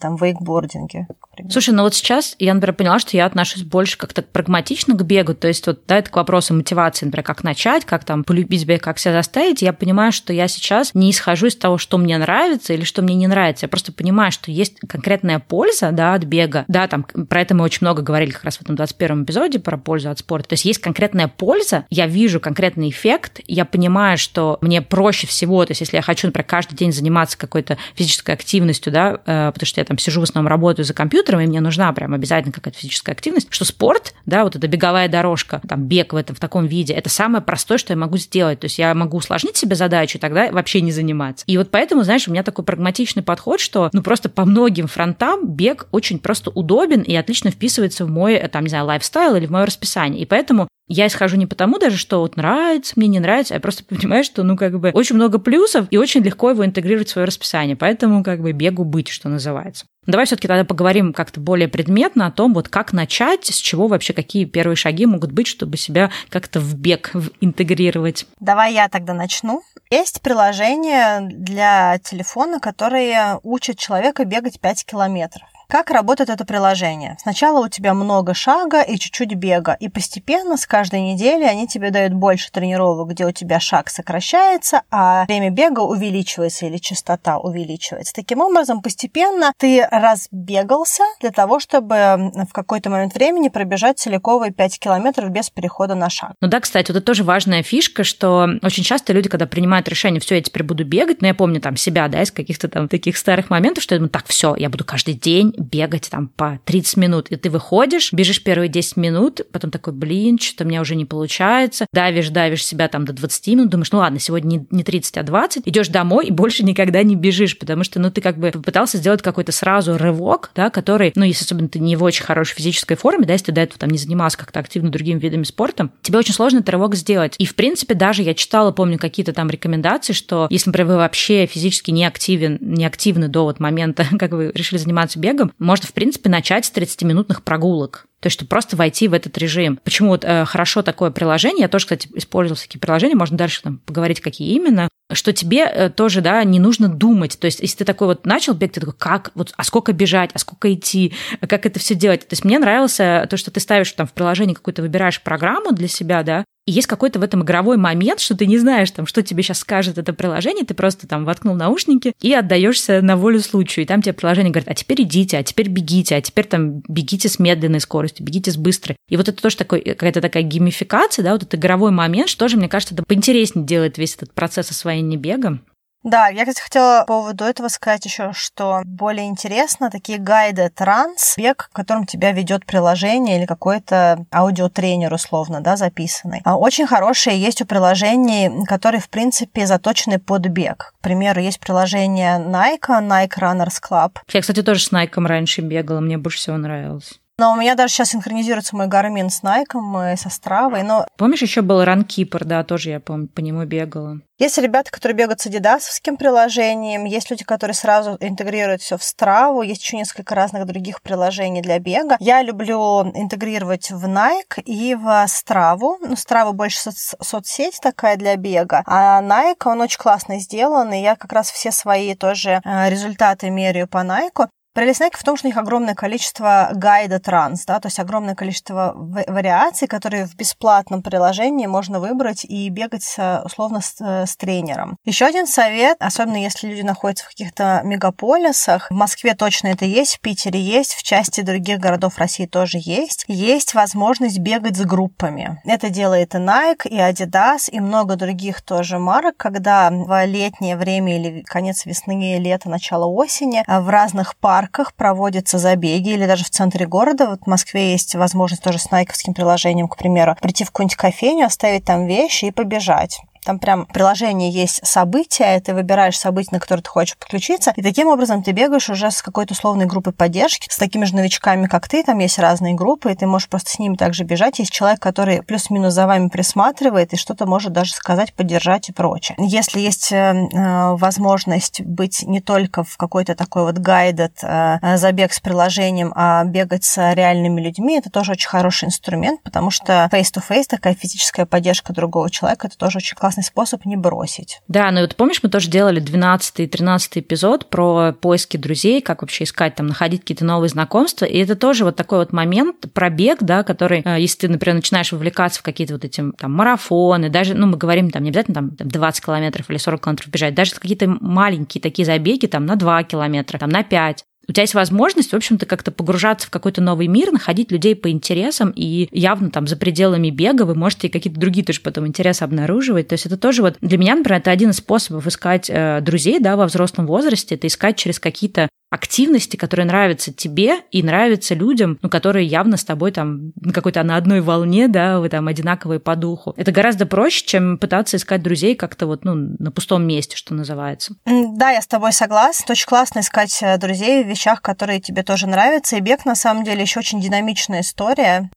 там, вейкбординге. Слушай, ну вот сейчас я, например, поняла, что я отношусь больше как-то прагматично к бегу, то есть вот, да, это к вопросу мотивации, например, как начать, как там полюбить бег, как себя заставить, я понимаю, что я сейчас не исхожу из того, что мне нравится или что мне не нравится, я просто понимаю, что есть конкретная польза, да, от бега, да, там про это мы очень много говорили как раз в этом 21 эпизоде про пользу от спорта, то есть есть конкретная польза, я вижу конкретный эффект, я понимаю, что мне проще всего, то есть если я хочу, например, каждый день заниматься какой-то физической активностью, да, э, потому что я там сижу в основном работаю за компьютером, и мне нужна прям обязательно какая-то физическая активность, что спорт, да, вот эта беговая дорожка, там бег в этом, в таком виде, это самое простое, что я могу сделать. То есть я могу усложнить себе задачу, тогда вообще не заниматься. И вот поэтому, знаешь, у меня такой прагматичный подход, что, ну, просто по многим фронтам бег очень просто удобен и отлично вписывается в мой, там, не знаю, лайфстайл или в мое расписание. И поэтому я исхожу не потому даже, что вот нравится, мне не нравится, а просто понимаю, что, ну, как бы, очень много плюсов, и очень легко его интегрировать в свое расписание. Поэтому, как бы, бегу быть, что называется. Давай все-таки тогда поговорим как-то более предметно о том, вот как начать, с чего вообще какие первые шаги могут быть, чтобы себя как-то в бег интегрировать. Давай я тогда начну. Есть приложение для телефона, которое учит человека бегать 5 километров. Как работает это приложение? Сначала у тебя много шага и чуть-чуть бега, и постепенно с каждой недели они тебе дают больше тренировок, где у тебя шаг сокращается, а время бега увеличивается или частота увеличивается. Таким образом, постепенно ты разбегался для того, чтобы в какой-то момент времени пробежать целиковые 5 километров без перехода на шаг. Ну да, кстати, вот это тоже важная фишка, что очень часто люди, когда принимают решение, все, я теперь буду бегать, но я помню там себя, да, из каких-то там таких старых моментов, что я думаю, так, все, я буду каждый день бегать там по 30 минут, и ты выходишь, бежишь первые 10 минут, потом такой, блин, что-то у меня уже не получается, давишь, давишь себя там до 20 минут, думаешь, ну ладно, сегодня не 30, а 20, идешь домой и больше никогда не бежишь, потому что, ну, ты как бы попытался сделать какой-то сразу рывок, да, который, ну, если особенно ты не в очень хорошей физической форме, да, если ты до этого там не занимался как-то активно другими видами спорта, тебе очень сложно этот рывок сделать. И, в принципе, даже я читала, помню, какие-то там рекомендации, что если, например, вы вообще физически не активен, не активны до вот момента, как вы решили заниматься бегом, можно, в принципе, начать с 30-минутных прогулок. То есть, чтобы просто войти в этот режим. Почему вот э, хорошо такое приложение, я тоже, кстати, использовала такие приложения, можно дальше там поговорить, какие именно, что тебе э, тоже, да, не нужно думать. То есть, если ты такой вот начал бег, ты такой, как, вот, а сколько бежать, а сколько идти, как это все делать. То есть, мне нравилось то, что ты ставишь там в приложении какую-то, выбираешь программу для себя, да, и есть какой-то в этом игровой момент, что ты не знаешь, там, что тебе сейчас скажет это приложение, ты просто там воткнул наушники и отдаешься на волю случаю. И там тебе приложение говорит, а теперь идите, а теперь бегите, а теперь там бегите с медленной скоростью, бегите с быстрой. И вот это тоже такой, какая-то такая геймификация, да, вот этот игровой момент, что же, мне кажется, это поинтереснее делает весь этот процесс освоения бега. Да, я, кстати, хотела по поводу этого сказать еще, что более интересно такие гайды транс, бег, которым тебя ведет приложение или какой-то аудиотренер условно, да, записанный. А очень хорошие есть у приложений, которые, в принципе, заточены под бег. К примеру, есть приложение Nike, Nike Runners Club. Я, кстати, тоже с Nike раньше бегала, мне больше всего нравилось. Но у меня даже сейчас синхронизируется мой Garmin с Nike и со Стравой. Но... Помнишь, еще был Runkeeper, да, тоже я помню, по нему бегала. Есть ребята, которые бегают с адидасовским приложением, есть люди, которые сразу интегрируют все в Страву, есть еще несколько разных других приложений для бега. Я люблю интегрировать в Nike и в Страву. Ну, Страва больше соц- соцсеть такая для бега, а Nike, он очень классно сделан, и я как раз все свои тоже э, результаты меряю по Nike. Nike в том, что у них огромное количество гайда транс, да, то есть огромное количество вариаций, которые в бесплатном приложении можно выбрать и бегать условно с, э, с тренером. Еще один совет, особенно если люди находятся в каких-то мегаполисах, в Москве точно это есть, в Питере есть, в части других городов России тоже есть, есть возможность бегать с группами. Это делает и Nike, и Adidas, и много других тоже марок, когда в летнее время или конец весны, лето, начало осени в разных парках парках проводятся забеги или даже в центре города. Вот в Москве есть возможность тоже с найковским приложением, к примеру, прийти в какую-нибудь кофейню, оставить там вещи и побежать. Там прям в приложении есть события, и ты выбираешь события, на которые ты хочешь подключиться, и таким образом ты бегаешь уже с какой-то условной группой поддержки, с такими же новичками, как ты, там есть разные группы, и ты можешь просто с ними также бежать. Есть человек, который плюс-минус за вами присматривает и что-то может даже сказать, поддержать и прочее. Если есть э, э возможность быть не только в какой-то такой вот гайдед э, забег с приложением, а бегать с реальными людьми, это тоже очень хороший инструмент, потому что face-to-face, такая физическая поддержка другого человека, это тоже очень классно классный способ не бросить. Да, ну вот помнишь, мы тоже делали 12 и 13 эпизод про поиски друзей, как вообще искать, там, находить какие-то новые знакомства, и это тоже вот такой вот момент, пробег, да, который, э, если ты, например, начинаешь вовлекаться в какие-то вот эти там марафоны, даже, ну, мы говорим там не обязательно там 20 километров или 40 километров бежать, даже какие-то маленькие такие забеги там на 2 километра, там на 5, у тебя есть возможность, в общем-то, как-то погружаться в какой-то новый мир, находить людей по интересам, и явно там за пределами бега вы можете какие-то другие тоже потом интересы обнаруживать. То есть это тоже вот для меня, например, это один из способов искать э, друзей, да, во взрослом возрасте, это искать через какие-то активности, которые нравятся тебе и нравятся людям, ну, которые явно с тобой там на какой-то на одной волне, да, вы там одинаковые по духу. Это гораздо проще, чем пытаться искать друзей как-то вот, ну, на пустом месте, что называется. Да, я с тобой согласна. Очень классно искать э, друзей в вещах, которые тебе тоже нравятся. И бег, на самом деле, еще очень динамичная история.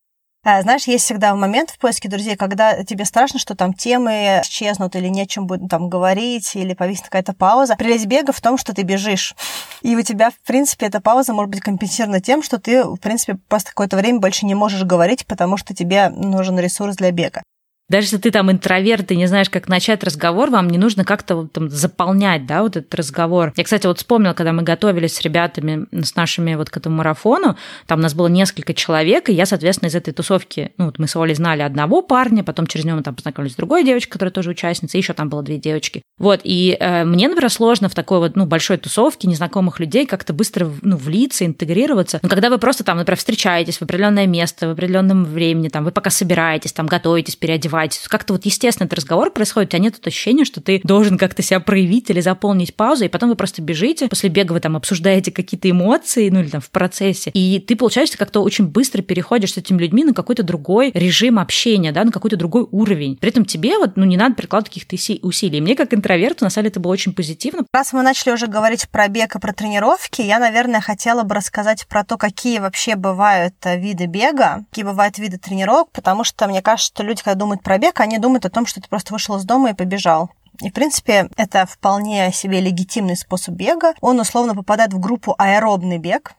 А, знаешь, есть всегда момент в поиске друзей, когда тебе страшно, что там темы исчезнут или нечем будет там говорить, или повиснет какая-то пауза. Прелесть бега в том, что ты бежишь. И у тебя, в принципе, эта пауза может быть компенсирована тем, что ты, в принципе, просто какое-то время больше не можешь говорить, потому что тебе нужен ресурс для бега. Даже если ты там интроверт и не знаешь, как начать разговор, вам не нужно как-то там заполнять, да, вот этот разговор. Я, кстати, вот вспомнила, когда мы готовились с ребятами, с нашими вот к этому марафону, там у нас было несколько человек, и я, соответственно, из этой тусовки, ну, вот мы с Олей знали одного парня, потом через него мы там познакомились с другой девочкой, которая тоже участница, еще там было две девочки. Вот, и э, мне, например, сложно в такой вот, ну, большой тусовке незнакомых людей как-то быстро, ну, влиться, интегрироваться. Но когда вы просто там, например, встречаетесь в определенное место, в определенном времени, там, вы пока собираетесь, там, готовитесь, переодеваетесь, успевать. Как-то вот естественно этот разговор происходит, у тебя нет ощущения, что ты должен как-то себя проявить или заполнить паузу, и потом вы просто бежите, после бега вы там обсуждаете какие-то эмоции, ну или там в процессе, и ты, получается, как-то очень быстро переходишь с этими людьми на какой-то другой режим общения, да, на какой-то другой уровень. При этом тебе вот, ну, не надо прикладывать каких-то усилий. Мне как интроверту, на самом деле, это было очень позитивно. Раз мы начали уже говорить про бег и про тренировки, я, наверное, хотела бы рассказать про то, какие вообще бывают э, виды бега, какие бывают виды тренировок, потому что мне кажется, что люди, когда думают про бег, они думают о том, что ты просто вышел из дома и побежал. И, в принципе, это вполне себе легитимный способ бега. Он условно попадает в группу аэробный бег,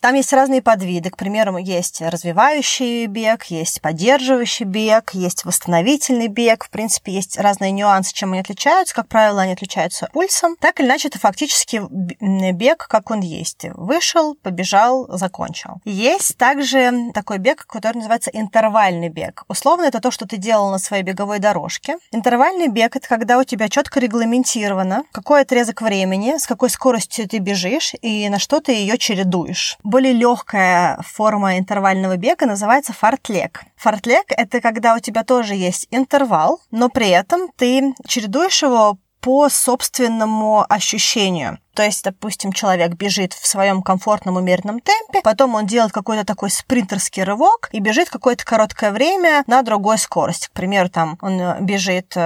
там есть разные подвиды. К примеру, есть развивающий бег, есть поддерживающий бег, есть восстановительный бег. В принципе, есть разные нюансы, чем они отличаются. Как правило, они отличаются пульсом. Так или иначе, это фактически бег, как он есть. Вышел, побежал, закончил. Есть также такой бег, который называется интервальный бег. Условно, это то, что ты делал на своей беговой дорожке. Интервальный бег – это когда у тебя четко регламентировано, какой отрезок времени, с какой скоростью ты бежишь и на что ты ее чередуешь более легкая форма интервального бега называется фартлек. Фартлек – это когда у тебя тоже есть интервал, но при этом ты чередуешь его по собственному ощущению. То есть, допустим, человек бежит в своем комфортном умеренном темпе, потом он делает какой-то такой спринтерский рывок и бежит какое-то короткое время на другой скорости. К примеру, там он бежит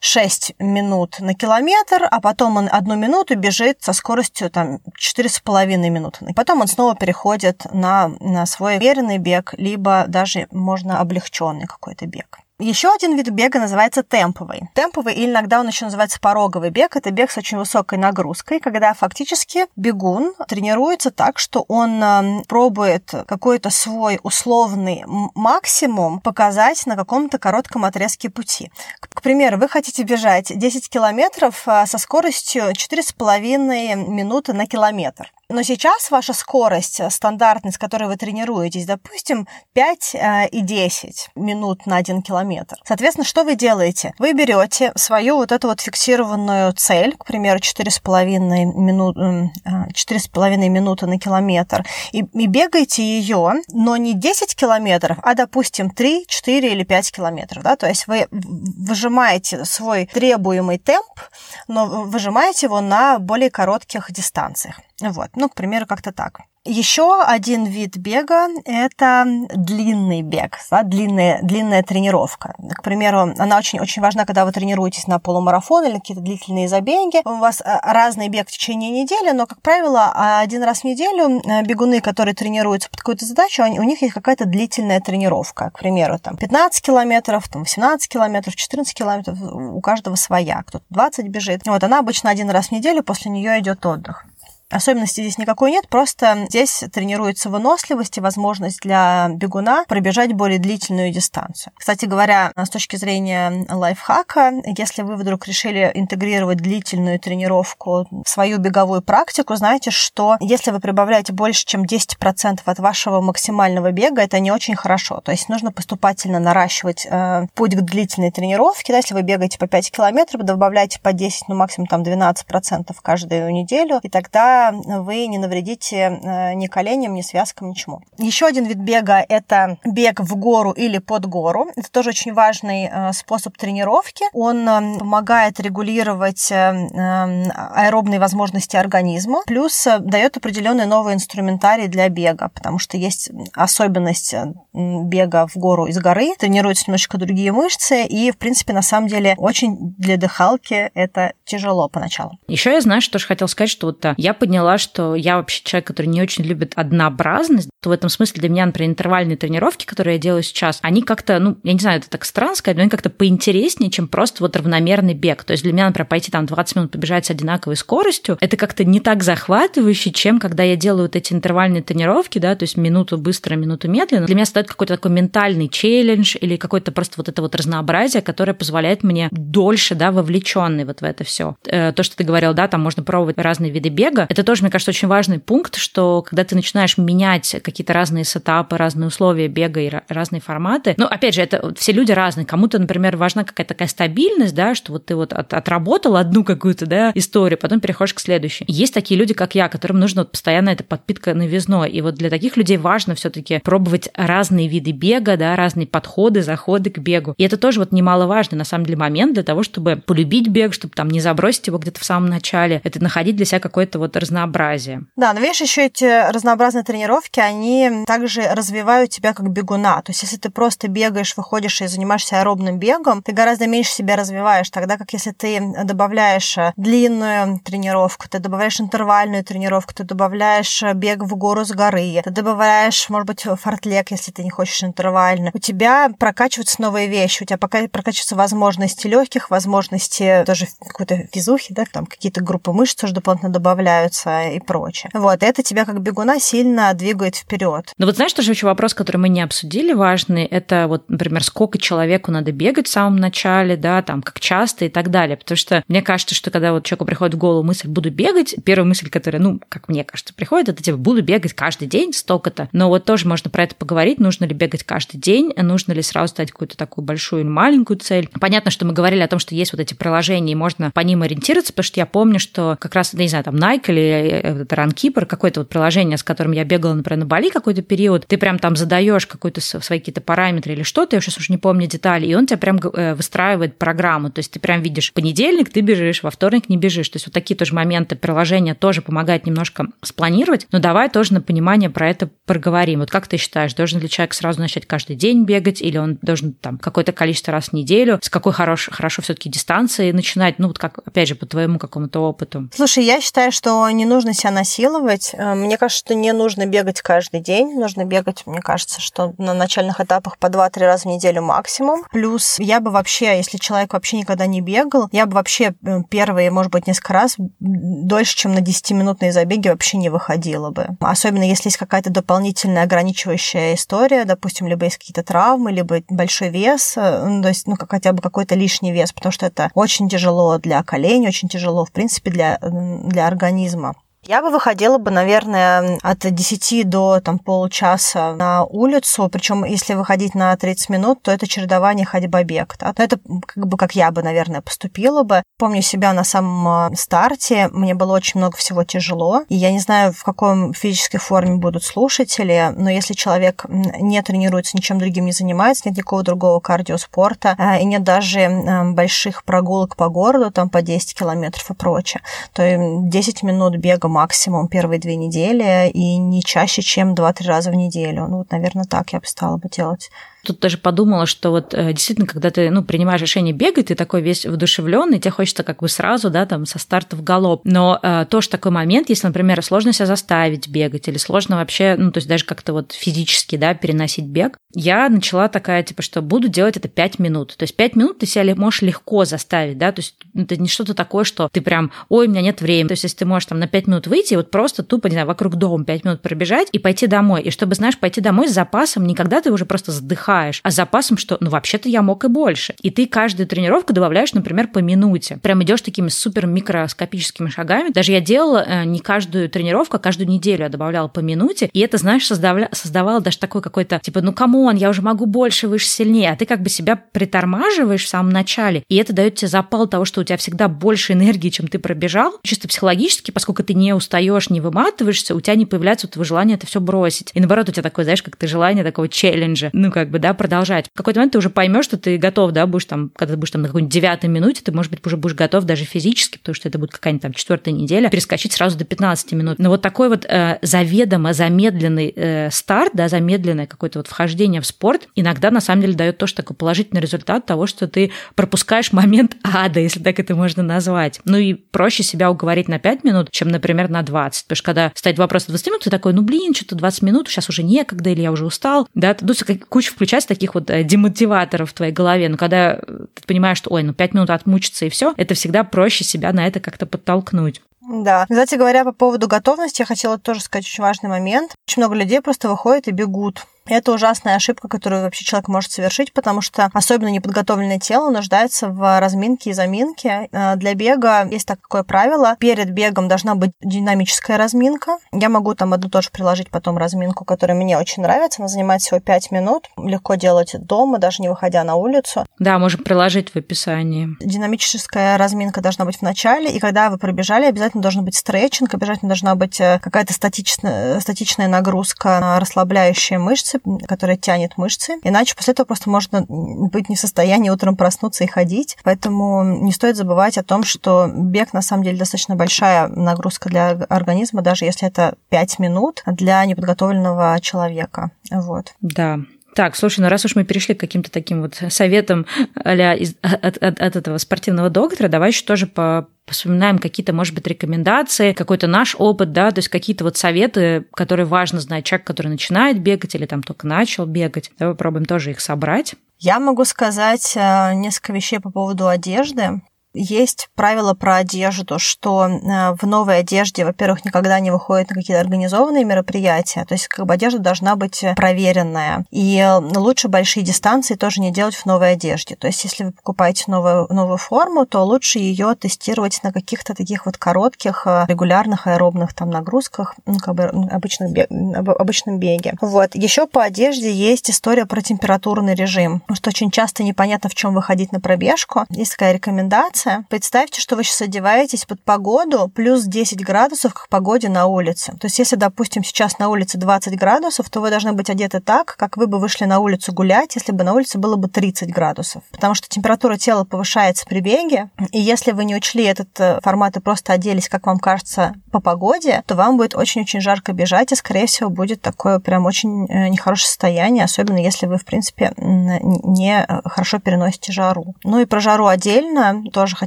6 э, минут на километр, а потом он одну минуту бежит со скоростью там 4,5 минуты. Потом он снова переходит на, на свой уверенный бег, либо даже можно облегченный какой-то бег. Еще один вид бега называется темповый. Темповый или иногда он еще называется пороговый бег. Это бег с очень высокой нагрузкой, когда фактически бегун тренируется так, что он эм, пробует какой-то свой условный максимум показать на каком-то коротком отрезке пути. К примеру, вы хотите бежать 10 километров э, со скоростью 4,5 минуты на километр. Но сейчас ваша скорость э, стандартная, с которой вы тренируетесь, допустим, 5 э, и 10 минут на 1 километр. Соответственно, что вы делаете? Вы берете свою вот эту вот фиксированную цель, к примеру, 4,5 минут, 4,5 минуты на километр, и, и бегаете ее, но не 10 километров, а, допустим, 3, 4 или 5 километров. Да? То есть вы выжимаете свой требуемый темп, но выжимаете его на более коротких дистанциях. Вот, ну, к примеру, как-то так. Еще один вид бега – это длинный бег, да, длинная, длинная тренировка. К примеру, она очень-очень важна, когда вы тренируетесь на полумарафон или какие-то длительные забеги. У вас э, разный бег в течение недели, но, как правило, один раз в неделю э, бегуны, которые тренируются под какую-то задачу, у них есть какая-то длительная тренировка. К примеру, там 15 километров, там 18 километров, 14 километров, у каждого своя. Кто-то 20 бежит. Вот она обычно один раз в неделю, после нее идет отдых. Особенности здесь никакой нет, просто здесь тренируется выносливость и возможность для бегуна пробежать более длительную дистанцию. Кстати говоря, с точки зрения лайфхака, если вы вдруг решили интегрировать длительную тренировку в свою беговую практику, знаете, что если вы прибавляете больше, чем 10% от вашего максимального бега, это не очень хорошо. То есть нужно поступательно наращивать э, путь к длительной тренировке. Да, если вы бегаете по 5 километров, добавляйте по 10, ну максимум там 12% каждую неделю, и тогда вы не навредите э, ни коленям, ни связкам, ничему. Еще один вид бега – это бег в гору или под гору. Это тоже очень важный э, способ тренировки. Он э, помогает регулировать аэробные возможности организма, плюс дает определенный новый инструментарий для бега, потому что есть особенность бега в гору из горы, тренируются немножечко другие мышцы, и, в принципе, на самом деле, очень для дыхалки это тяжело поначалу. Еще я, знаю, что же хотел сказать, что вот я поняла, что я вообще человек, который не очень любит однообразность. То в этом смысле для меня, например, интервальные тренировки, которые я делаю сейчас, они как-то, ну, я не знаю, это так странно сказать, но они как-то поинтереснее, чем просто вот равномерный бег. То есть для меня, например, пойти там 20 минут побежать с одинаковой скоростью, это как-то не так захватывающе, чем когда я делаю вот эти интервальные тренировки, да, то есть минуту быстро, минуту медленно. Для меня стоит какой-то такой ментальный челлендж или какой-то просто вот это вот разнообразие, которое позволяет мне дольше, да, вовлеченный вот в это все. Э, то, что ты говорил, да, там можно пробовать разные виды бега, Это тоже, мне кажется, очень важный пункт, что когда ты начинаешь менять какие-то разные сетапы, разные условия бега и разные форматы, ну, опять же, это все люди разные. Кому-то, например, важна какая-то такая стабильность, да, что вот ты вот от, отработал одну какую-то, да, историю, потом переходишь к следующей. Есть такие люди, как я, которым нужно вот постоянно эта подпитка новизной. И вот для таких людей важно все таки пробовать разные виды бега, да, разные подходы, заходы к бегу. И это тоже вот немаловажный, на самом деле, момент для того, чтобы полюбить бег, чтобы там не забросить его где-то в самом начале. Это находить для себя какое-то вот разнообразие. Да, но видишь, еще эти разнообразные тренировки, они также развивают тебя как бегуна. То есть, если ты просто бегаешь, выходишь и занимаешься аэробным бегом, ты гораздо меньше себя развиваешь. Тогда как если ты добавляешь длинную тренировку, ты добавляешь интервальную тренировку, ты добавляешь бег в гору с горы, ты добавляешь, может быть, фортлек, если ты не хочешь интервально. У тебя прокачиваются новые вещи, у тебя пока прокачиваются возможности легких, возможности тоже какой-то физухи, да, там какие-то группы мышц тоже дополнительно добавляются и прочее. Вот, это тебя как бегуна сильно двигает вперед. Ну вот знаешь, тоже еще вопрос, который мы не обсудили, важный, это вот, например, сколько человеку надо бегать в самом начале, да, там, как часто и так далее. Потому что мне кажется, что когда вот человеку приходит в голову мысль «буду бегать», первая мысль, которая, ну, как мне кажется, приходит, это типа «буду бегать каждый день столько-то». Но вот тоже можно про это поговорить, нужно ли бегать каждый день, нужно ли сразу ставить какую-то такую большую или маленькую цель. Понятно, что мы говорили о том, что есть вот эти приложения, и можно по ним ориентироваться, потому что я помню, что как раз, не знаю, там Nike или э, Runkeeper, какое-то вот приложение, с которым я бегала, например, на Бали какой-то период, ты прям там задаешь какой-то свои какие-то параметры или что-то, я сейчас уже не помню детали, и он тебя прям э, выстраивает программу, то есть ты прям видишь, понедельник ты бежишь, во вторник не бежишь, то есть вот такие тоже моменты приложения тоже помогают немножко спланировать, но давай тоже на понимание про это проговорим. Вот как ты считаешь, должен ли человек сразу начать каждый день бегать, или он должен там какое-то количество раз в неделю, с какой хорош, хорошо все-таки дистанции начинать, ну вот как, опять же, по твоему какому-то опыту? Слушай, я считаю, что не нужно себя насиловать. Э, мне кажется, что не нужно бегать каждый день. Нужно бегать, мне кажется, что на начальных этапах по 2-3 раза в неделю максимум. Плюс я бы вообще, если человек вообще никогда не бегал, я бы вообще э, первые, может быть, несколько раз дольше, чем на 10-минутные забеги вообще не выходила бы. Особенно если есть какая-то дополнительная ограничивающая история, допустим, либо есть какие-то травмы, либо большой вес, э, ну, то есть, ну, хотя бы какой-то лишний вес, потому что это очень тяжело для коленей, очень тяжело, в принципе, для, для организма. Я бы выходила бы, наверное, от 10 до там, получаса на улицу, причем если выходить на 30 минут, то это чередование ходьба-бег. Да? Это как бы как я бы, наверное, поступила бы. Помню себя на самом э, старте, мне было очень много всего тяжело, и я не знаю, в какой физической форме будут слушатели, но если человек не тренируется, ничем другим не занимается, нет никакого другого кардиоспорта, э, и нет даже э, больших прогулок по городу, там по 10 километров и прочее, то 10 минут бега максимум первые две недели и не чаще, чем 2-3 раза в неделю. Ну, вот, наверное, так я бы стала бы делать тут даже подумала, что вот э, действительно, когда ты, ну, принимаешь решение бегать, ты такой весь вдушевленный, тебе хочется как бы сразу, да, там, со старта в галоп. Но э, тоже такой момент, если, например, сложно себя заставить бегать или сложно вообще, ну, то есть даже как-то вот физически, да, переносить бег, я начала такая, типа, что буду делать это 5 минут. То есть 5 минут ты себя можешь легко заставить, да, то есть это не что-то такое, что ты прям, ой, у меня нет времени. То есть если ты можешь там на 5 минут выйти и вот просто тупо, не знаю, вокруг дома 5 минут пробежать и пойти домой. И чтобы, знаешь, пойти домой с запасом, никогда ты уже просто задыхаешься отдыхаешь, а с запасом, что, ну, вообще-то я мог и больше. И ты каждую тренировку добавляешь, например, по минуте. Прям идешь такими супер микроскопическими шагами. Даже я делала э, не каждую тренировку, а каждую неделю я добавляла по минуте. И это, знаешь, создавля... создавало даже такой какой-то, типа, ну, come on, я уже могу больше, выше, сильнее. А ты как бы себя притормаживаешь в самом начале, и это дает тебе запал того, что у тебя всегда больше энергии, чем ты пробежал. Чисто психологически, поскольку ты не устаешь, не выматываешься, у тебя не появляется вот желание это все бросить. И наоборот, у тебя такое, знаешь, как ты желание такого челленджа. Ну, как бы, да, продолжать. В какой-то момент ты уже поймешь, что ты готов, да, будешь там, когда ты будешь там на какой-нибудь девятой минуте, ты, может быть, уже будешь готов даже физически, потому что это будет какая-нибудь там четвертая неделя, перескочить сразу до 15 минут. Но вот такой вот э, заведомо замедленный э, старт, да, замедленное какое-то вот вхождение в спорт иногда на самом деле дает тоже такой положительный результат того, что ты пропускаешь момент ада, если так это можно назвать. Ну и проще себя уговорить на 5 минут, чем, например, на 20. Потому что когда стоит вопрос 20 минут, ты такой, ну блин, что-то 20 минут, сейчас уже некогда, или я уже устал. Да, тут куча включается таких вот э, демотиваторов в твоей голове. Но когда ты понимаешь, что, ой, ну пять минут отмучиться и все, это всегда проще себя на это как-то подтолкнуть. Да. Кстати говоря, по поводу готовности, я хотела тоже сказать очень важный момент. Очень много людей просто выходят и бегут Это ужасная ошибка, которую вообще человек может совершить, потому что особенно неподготовленное тело нуждается в разминке и заминке. Э, для бега есть такое правило. Перед бегом должна быть динамическая разминка. Я могу там одну тоже приложить потом разминку, которая мне очень нравится. Она занимает всего 5 минут. Легко делать дома, даже не выходя на улицу. Да, можем приложить в описании. Динамическая разминка должна быть в начале, и когда вы пробежали, обязательно должен быть стретчинг, обязательно должна быть э, какая-то статичная, статичная нагрузка на расслабляющие мышцы, которая тянет мышцы. Иначе после этого просто можно быть не в состоянии утром проснуться и ходить. Поэтому не стоит забывать о том, что бег на самом деле достаточно большая нагрузка для организма, даже если это 5 минут для неподготовленного человека. Вот. Да, так, слушай, ну раз уж мы перешли к каким-то таким вот советам а из, от, от, от этого спортивного доктора, давай еще тоже по вспоминаем какие-то, может быть, рекомендации, какой-то наш опыт, да, то есть какие-то вот советы, которые важно знать человек, который начинает бегать или там только начал бегать. Давай попробуем тоже их собрать. Я могу сказать э, несколько вещей по поводу одежды есть правило про одежду, что э, в новой одежде, во-первых, никогда не выходит на какие-то организованные мероприятия, то есть как бы одежда должна быть проверенная. И э, лучше большие дистанции тоже не делать в новой одежде. То есть если вы покупаете новую, новую форму, то лучше ее тестировать на каких-то таких вот коротких, э, регулярных аэробных там нагрузках, ну, как бы обычных бег, обычном беге. Вот. Еще по одежде есть история про температурный режим, что очень часто непонятно, в чем выходить на пробежку. Есть такая рекомендация, ситуация. Представьте, что вы сейчас одеваетесь под погоду плюс 10 градусов к погоде на улице. То есть, если, допустим, сейчас на улице 20 градусов, то вы должны быть одеты так, как вы бы вышли на улицу гулять, если бы на улице было бы 30 градусов. Потому что температура тела повышается при беге, и если вы не учли этот э, формат и просто оделись, как вам кажется, по погоде, то вам будет очень-очень жарко бежать, и, скорее всего, будет такое прям очень э, нехорошее состояние, особенно если вы, в принципе, не э, хорошо переносите жару. Ну и про жару отдельно тоже тоже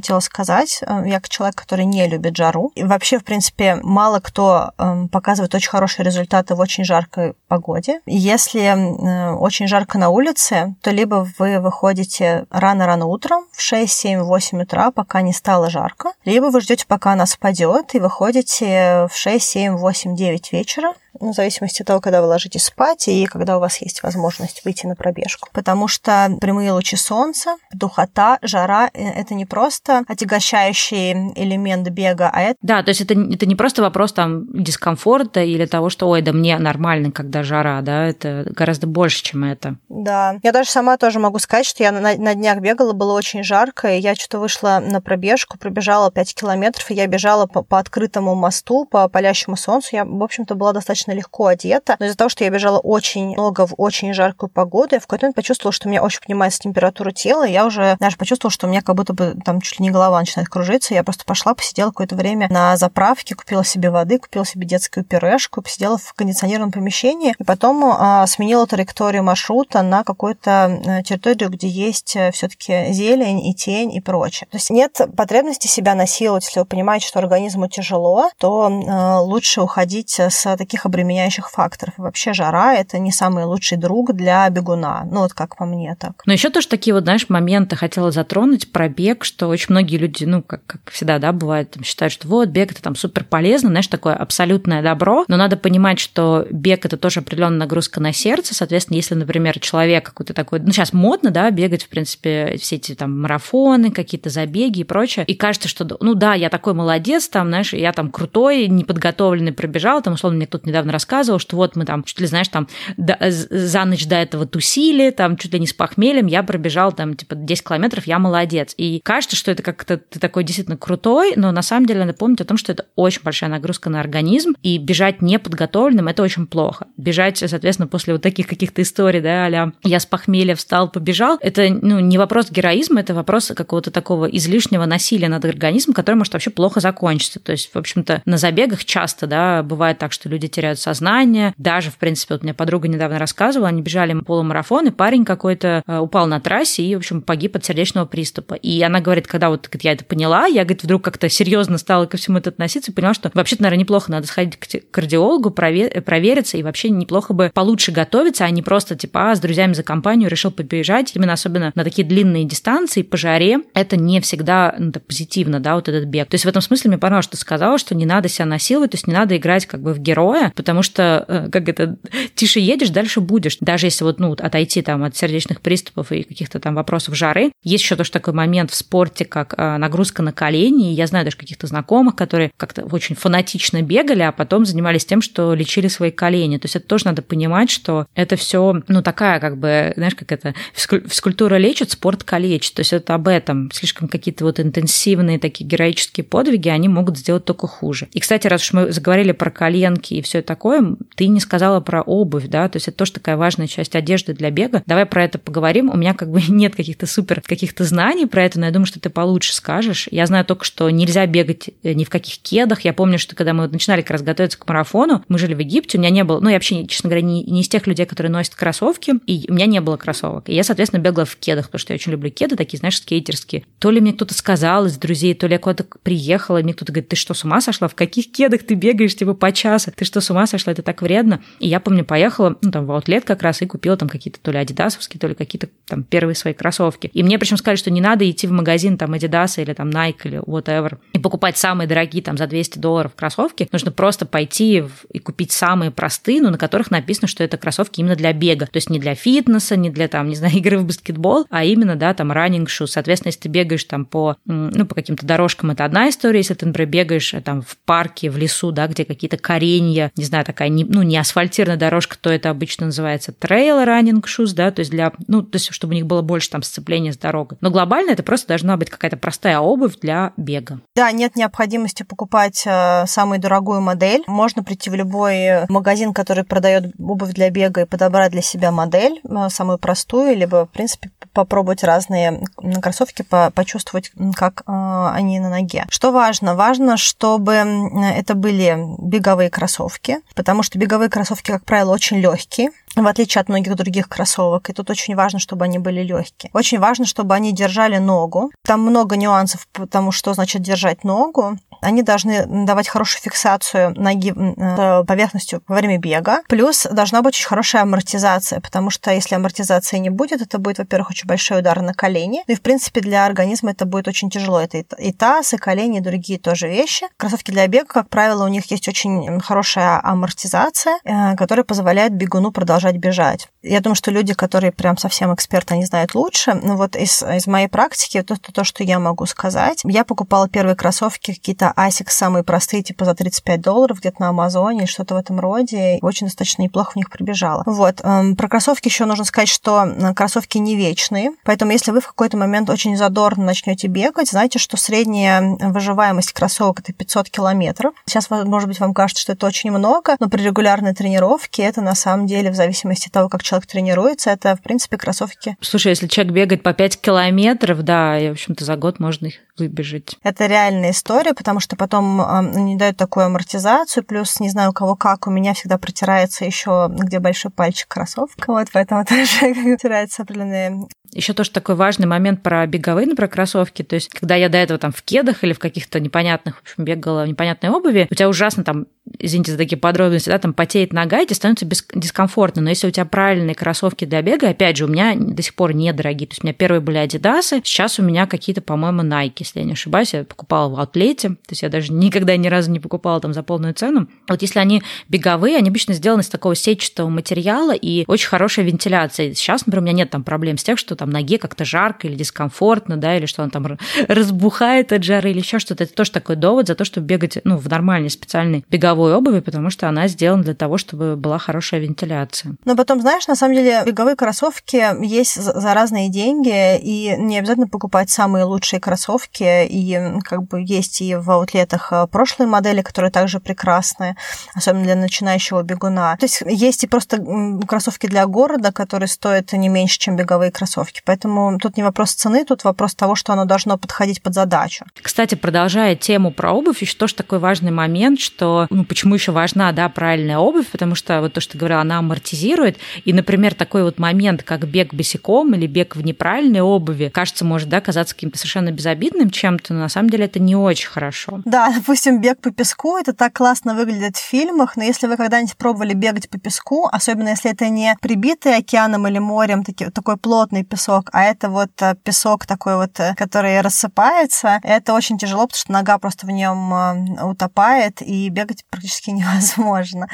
хотела сказать. Э, я как человек, который не любит жару. И вообще, в принципе, мало кто эм, показывает очень хорошие результаты в очень жаркой погоде. Если э, очень жарко на улице, то либо вы выходите рано-рано утром в 6, 7, 8 утра, пока не стало жарко, либо вы ждете, пока она спадет, и выходите в 6, 7, 8, 9 вечера, ну, в зависимости от того, когда вы ложитесь спать и когда у вас есть возможность выйти на пробежку. Потому что прямые лучи солнца, духота, жара э, – это не просто отягощающий элемент бега, а это... Да, то есть это, это не просто вопрос там дискомфорта или того, что, ой, да мне нормально, когда жара, да, это гораздо больше, чем это. Да. Я даже сама тоже могу сказать, что я на, на днях бегала, было очень жарко, и я что-то вышла на пробежку, пробежала 5 километров, и я бежала по, по открытому мосту, по палящему солнцу. Я, в общем-то, была достаточно достаточно легко одета, но из-за того, что я бежала очень много в очень жаркую погоду, я в какой-то момент почувствовала, что у меня очень поднимается температура тела, и я уже даже почувствовала, что у меня как будто бы там чуть ли не голова начинает кружиться. Я просто пошла, посидела какое-то время на заправке, купила себе воды, купила себе детскую пюрешку, посидела в кондиционированном помещении, и потом а, сменила траекторию маршрута на какую-то э, территорию, где есть э, все-таки зелень и тень и прочее. То есть нет потребности себя насиловать, если вы понимаете, что организму тяжело, то э, лучше уходить с таких обременяющих факторов. И вообще жара – это не самый лучший друг для бегуна. Ну, вот как по мне так. Но еще тоже такие вот, знаешь, моменты хотела затронуть про бег, что очень многие люди, ну, как, как всегда, да, бывает, там, считают, что вот, бег – это там супер полезно, знаешь, такое абсолютное добро, но надо понимать, что бег – это тоже определенная нагрузка на сердце, соответственно, если, например, человек какой-то такой, ну, сейчас модно, да, бегать, в принципе, все эти там марафоны, какие-то забеги и прочее, и кажется, что, ну, да, я такой молодец, там, знаешь, я там крутой, неподготовленный пробежал, там, условно, мне тут недавно недавно рассказывал, что вот мы там, чуть ли, знаешь, там до, за ночь до этого тусили, там чуть ли не с похмельем, я пробежал там типа 10 километров, я молодец. И кажется, что это как-то ты такой действительно крутой, но на самом деле надо помнить о том, что это очень большая нагрузка на организм, и бежать неподготовленным – это очень плохо. Бежать, соответственно, после вот таких каких-то историй, да, а я с похмелья встал, побежал, это ну, не вопрос героизма, это вопрос какого-то такого излишнего насилия над организмом, который может вообще плохо закончиться. То есть, в общем-то, на забегах часто, да, бывает так, что люди теряют теряют сознание. Даже, в принципе, вот мне подруга недавно рассказывала, они бежали полумарафон, и парень какой-то э, упал на трассе и, в общем, погиб от сердечного приступа. И она говорит, когда вот говорит, я это поняла, я, говорит, вдруг как-то серьезно стала ко всему это относиться и поняла, что вообще-то, наверное, неплохо надо сходить к кардиологу, провериться и вообще неплохо бы получше готовиться, а не просто типа а, с друзьями за компанию решил побежать, именно особенно на такие длинные дистанции по жаре. Это не всегда ну, это позитивно, да, вот этот бег. То есть в этом смысле мне понравилось, что ты сказала, что не надо себя насиловать, то есть не надо играть как бы в героя, потому что, э, как это, тише едешь, дальше будешь. Даже если вот, ну, отойти там от сердечных приступов и каких-то там вопросов жары. Есть еще тоже такой момент в спорте, как э, нагрузка на колени. Я знаю даже каких-то знакомых, которые как-то очень фанатично бегали, а потом занимались тем, что лечили свои колени. То есть это тоже надо понимать, что это все, ну, такая как бы, знаешь, как это, физкультура лечит, спорт калечит. То есть это об этом. Слишком какие-то вот интенсивные такие героические подвиги, они могут сделать только хуже. И, кстати, раз уж мы заговорили про коленки и все такое, ты не сказала про обувь, да, то есть это тоже такая важная часть одежды для бега. Давай про это поговорим. У меня как бы нет каких-то супер каких-то знаний про это, но я думаю, что ты получше скажешь. Я знаю только, что нельзя бегать э, ни в каких кедах. Я помню, что когда мы начинали как раз готовиться к марафону, мы жили в Египте, у меня не было, ну, я вообще, честно говоря, не, не из тех людей, которые носят кроссовки, и у меня не было кроссовок. И я, соответственно, бегала в кедах, потому что я очень люблю кеды, такие, знаешь, скейтерские. То ли мне кто-то сказал из друзей, то ли я куда-то приехала, и мне кто-то говорит, ты что, с ума сошла? В каких кедах ты бегаешь, типа, по часу? Ты что, с ума сошла? Это так вредно. И я помню, поехала, ну, там, в аутлет как раз, и купила там какие-то то ли адидасовские, то ли какие-то там первые свои кроссовки. И мне причем сказали, что не надо идти в магазин там Adidas или там Nike или whatever и покупать самые дорогие там за 200 долларов кроссовки. Нужно просто пойти и купить самые простые, но на которых написано, что это кроссовки именно для бега. То есть не для фитнеса, не для там, не знаю, игры в баскетбол, а именно, да, там running shoes. Соответственно, если ты бегаешь там по, ну, по каким-то дорожкам, это одна история. Если ты, например, бегаешь э, там в парке, в лесу, да, где какие-то коренья, не знаю, такая, не, ну, не асфальтированная дорожка, то это обычно называется trail running shoes, да, то есть для, ну, то есть чтобы у них было больше там сцепления с дорогой. Но глобально это просто должна быть какая-то простая обувь для бега. Да, нет необходимости покупать э, самую дорогую модель. Можно прийти в любой магазин, который продает обувь для бега и подобрать для себя модель, э, самую простую, либо, в принципе, попробовать разные кроссовки, почувствовать, как э, они на ноге. Что важно? Важно, чтобы это были беговые кроссовки, потому что беговые кроссовки, как правило, очень легкие в отличие от многих других кроссовок. И тут очень важно, чтобы они были легкие. Очень важно, чтобы они держали ногу. Там много нюансов, потому что значит держать ногу. Они должны давать хорошую фиксацию ноги э, поверхностью во время бега. Плюс должна быть очень хорошая амортизация, потому что если амортизации не будет, это будет, во-первых, очень большой удар на колени. Ну и, в принципе, для организма это будет очень тяжело. Это и таз, и колени, и другие тоже вещи. Кроссовки для бега, как правило, у них есть очень хорошая амортизация, э, которая позволяет бегуну продолжать бежать. Я думаю, что люди, которые прям совсем эксперты, они знают лучше. Но вот из, из моей практики, то, то, то, что я могу сказать, я покупала первые кроссовки какие-то Asics самые простые, типа за 35 долларов где-то на Амазоне, что-то в этом роде. Очень достаточно неплохо в них прибежала. Вот. Эм, про кроссовки еще нужно сказать, что э, кроссовки не вечные. Поэтому если вы в какой-то момент очень задорно начнете бегать, знаете, что средняя выживаемость кроссовок это 500 километров. Сейчас, может быть, вам кажется, что это очень много, но при регулярной тренировке это на самом деле в зависимости от того, как человек тренируется, это, в принципе, кроссовки. Слушай, если человек бегает по 5 километров, да, и, в общем-то, за год можно их выбежать. Это реальная история, потому что потом не дают такую амортизацию, плюс, не знаю, у кого как, у меня всегда протирается еще, где большой пальчик кроссовка, вот, поэтому тоже протирается определенные еще тоже такой важный момент про беговые, например, кроссовки. То есть, когда я до этого там в кедах или в каких-то непонятных, в общем, бегала в непонятной обуви, у тебя ужасно там извините за такие подробности, да, там потеет нога, и тебе становится дискомфортно. Но если у тебя правильные кроссовки для бега, опять же, у меня до сих пор недорогие. То есть у меня первые были Адидасы, сейчас у меня какие-то, по-моему, Nike, если я не ошибаюсь. Я покупала в аутлете, то есть я даже никогда ни разу не покупала там за полную цену. Вот если они беговые, они обычно сделаны из такого сетчатого материала и очень хорошая вентиляция. Сейчас, например, у меня нет там проблем с тем, что там ноге как-то жарко или дискомфортно, да, или что он там разбухает от жары или еще что-то. Это тоже такой довод за то, чтобы бегать ну, в нормальной специальной беговой обуви, потому что она сделана для того, чтобы была хорошая вентиляция. Но потом, знаешь, на самом деле беговые кроссовки есть за разные деньги, и не обязательно покупать самые лучшие кроссовки, и как бы есть и в аутлетах э, прошлые модели, которые также прекрасны, особенно для начинающего бегуна. То есть есть и просто кроссовки для города, которые стоят не меньше, чем беговые кроссовки. Поэтому тут не вопрос цены, тут вопрос того, что оно должно подходить под задачу. Кстати, продолжая тему про обувь, еще тоже такой важный момент, что ну, почему еще важна, да, правильная обувь, потому что вот то, что ты говорила, она амортизирует. И, например, такой вот момент, как бег босиком или бег в неправильной обуви, кажется, может, да, казаться каким-то совершенно безобидным, спортивным чем-то, но на самом деле это не очень хорошо. Да, допустим, бег по песку, это так классно выглядит в фильмах, но если вы когда-нибудь пробовали бегать по песку, особенно если это не прибитый океаном или морем, таки, такой плотный песок, а это вот э, песок такой вот, э, который рассыпается, это очень тяжело, потому что нога просто в нем э, утопает, и бегать практически невозможно.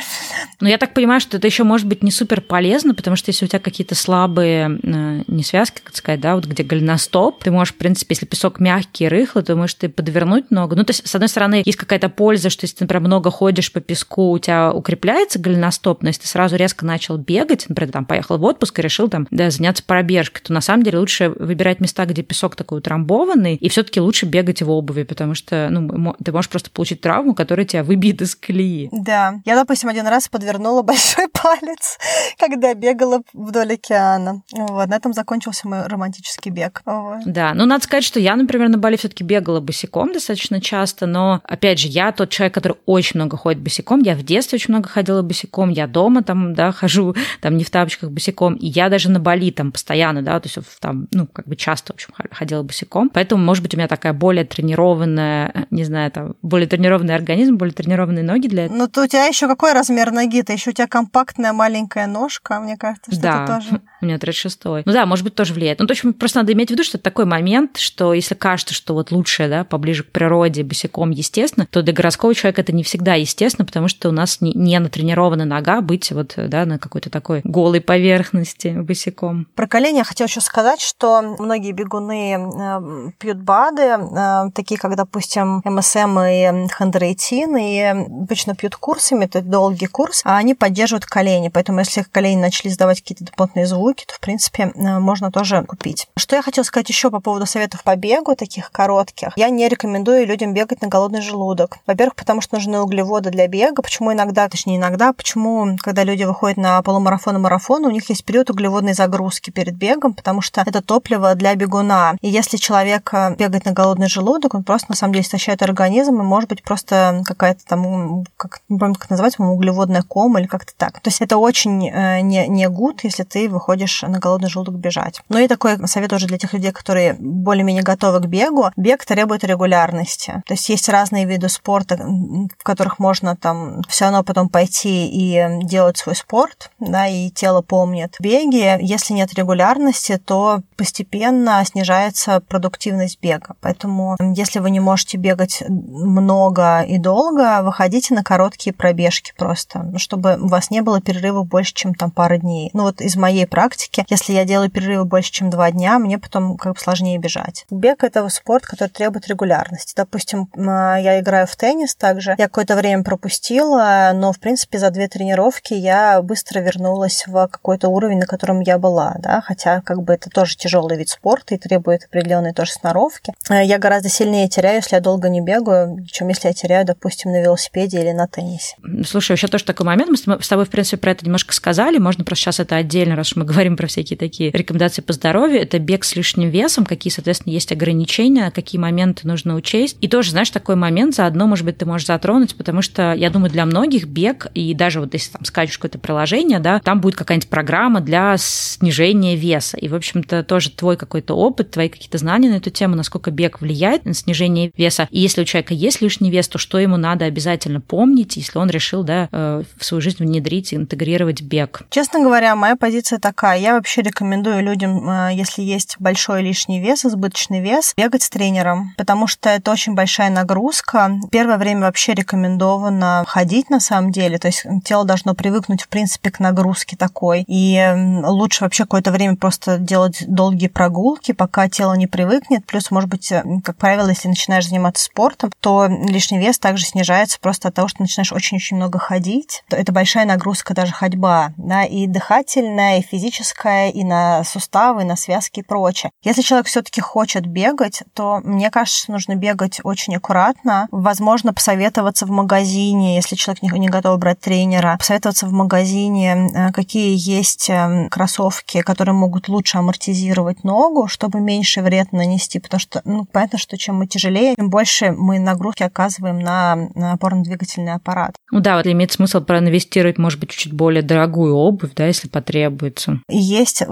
Но я так понимаю, что это еще может быть не супер полезно, потому что если у тебя какие-то слабые не связки, как сказать, да, вот где голеностоп, ты можешь, в принципе, если песок мягкий, рыхлый, то можешь ты подвернуть ногу. Ну, то есть, с одной стороны, есть какая-то польза, что если ты, например, много ходишь по песку, у тебя укрепляется голеностоп, но если ты сразу резко начал бегать, например, там поехал в отпуск и решил там да, заняться пробежкой, то на самом деле лучше выбирать места, где песок такой утрамбованный, и все-таки лучше бегать в обуви, потому что ну, ты можешь просто получить травму, которая тебя выбьет из колеи. Да. Я, допустим, один раз подвернула большой палец, когда бегала вдоль океана. Вот. На этом закончился мой романтический бег. Вот. Да. Ну, надо сказать, что я, например, на Бали все-таки бегала босиком достаточно часто, но, опять же, я тот человек, который очень много ходит босиком. Я в детстве очень много ходила босиком, я дома там, да, хожу, там не в тапочках босиком, и я даже на Бали там постоянно, да, то есть там, ну, как бы часто, в общем, ходила босиком. Поэтому, может быть, у меня такая более тренированная, не знаю, там, более тренированный организм, более тренированные ноги для этого. Ну, то у тебя еще какой размер ноги-то? Еще у тебя компактная маленькая ножка, мне кажется, что да, это тоже... у меня 36 Ну да, может быть, тоже влияет. Ну, то есть просто надо иметь в виду, что это такой момент, что если кажется, что вот лучше, да, поближе к природе, босиком, естественно, то для городского человека это не всегда естественно, потому что у нас не, не натренирована нога быть вот, да, на какой-то такой голой поверхности босиком. Про колени я хотела еще сказать, что многие бегуны э, пьют БАДы, э, такие как, допустим, МСМ и хондроитин, и обычно пьют курсами, это долгий курс, а они поддерживают колени, поэтому если колени начали издавать какие-то дополнительные звуки, то, в принципе, э, можно тоже купить. Что я хотела сказать еще по поводу советов по бегу, таких коротких. Я не рекомендую людям бегать на голодный желудок. Во-первых, потому что нужны углеводы для бега. Почему иногда, точнее иногда, почему, когда люди выходят на полумарафон и марафон, у них есть период углеводной загрузки перед бегом, потому что это топливо для бегуна. И если человек э, бегает на голодный желудок, он просто на самом деле истощает организм, и может быть просто какая-то там, как, не помню, как называть, углеводная кома или как-то так. То есть это очень э, не, не гуд, если ты выходишь на голодный желудок бежать. Ну и такой совет уже для тех людей, которые более-менее готовы к бегу. Бег требует регулярности. То есть есть разные виды спорта, в которых можно там все равно потом пойти и делать свой спорт, да, и тело помнит. В беге, если нет регулярности, то постепенно снижается продуктивность бега. Поэтому, если вы не можете бегать много и долго, выходите на короткие пробежки просто, ну, чтобы у вас не было перерывов больше, чем там пара дней. Ну вот из моей практики, если я делаю перерывы больше, чем два дня, мне потом как бы сложнее бежать. Бег — это спорт, который требует регулярности. Допустим, я играю в теннис также. Я какое-то время пропустила, но, в принципе, за две тренировки я быстро вернулась в какой-то уровень, на котором я была, да, хотя как бы это тоже тяжелый вид спорта и требует определенной тоже сноровки. Э, я гораздо сильнее теряю, если я долго не бегаю, чем если я теряю, допустим, на велосипеде или на теннисе. Слушай, еще тоже такой момент, мы с тобой, в принципе, про это немножко сказали, можно просто сейчас это отдельно, раз мы говорим про всякие такие рекомендации по здоровью, это бег с лишним весом, какие, соответственно, есть ограничения, какие моменты нужно учесть. И тоже, знаешь, такой момент заодно, может быть, ты можешь затронуть, потому что, я думаю, для многих бег, и даже вот если там скачешь какое-то приложение, да, там будет какая-нибудь программа для снижения веса. И, в общем-то, тоже твой какой-то опыт, твои какие-то знания на эту тему, насколько бег влияет на снижение веса. И если у человека есть лишний вес, то что ему надо обязательно помнить, если он решил, да, э, в свою жизнь внедрить, интегрировать бег? Честно говоря, моя позиция такая. Я вообще рекомендую людям, э, если есть большой лишний вес, избыточный вес, бегать с тренером, потому что это очень большая нагрузка. Первое время вообще рекомендовано ходить на самом деле, то есть тело должно привыкнуть, в принципе, к нагрузке такой. И лучше вообще какое-то время просто делать долгие прогулки, пока тело не привыкнет. Плюс, может быть, э, как правило, если начинаешь заниматься спортом, то лишний вес также снижается просто от того, что начинаешь очень-очень много ходить. Это большая нагрузка даже ходьба, да, и дыхательная, и физическая, и на суставы, и на связки и прочее. Если человек все-таки хочет бегать, то мне кажется, нужно бегать очень аккуратно. Возможно, посоветоваться в магазине, если человек не, не готов брать тренера, посоветоваться в магазине, э, какие есть э, кроссовки, которые могут лучше амортизировать ногу, чтобы меньше вред нанести, потому что, ну, понятно, что чем мы тяжелее, тем больше мы нагрузки оказываем на, на опорно-двигательный аппарат. Ну да, вот имеет смысл проинвестировать, может быть, чуть более дорогую обувь, да, если потребуется. Есть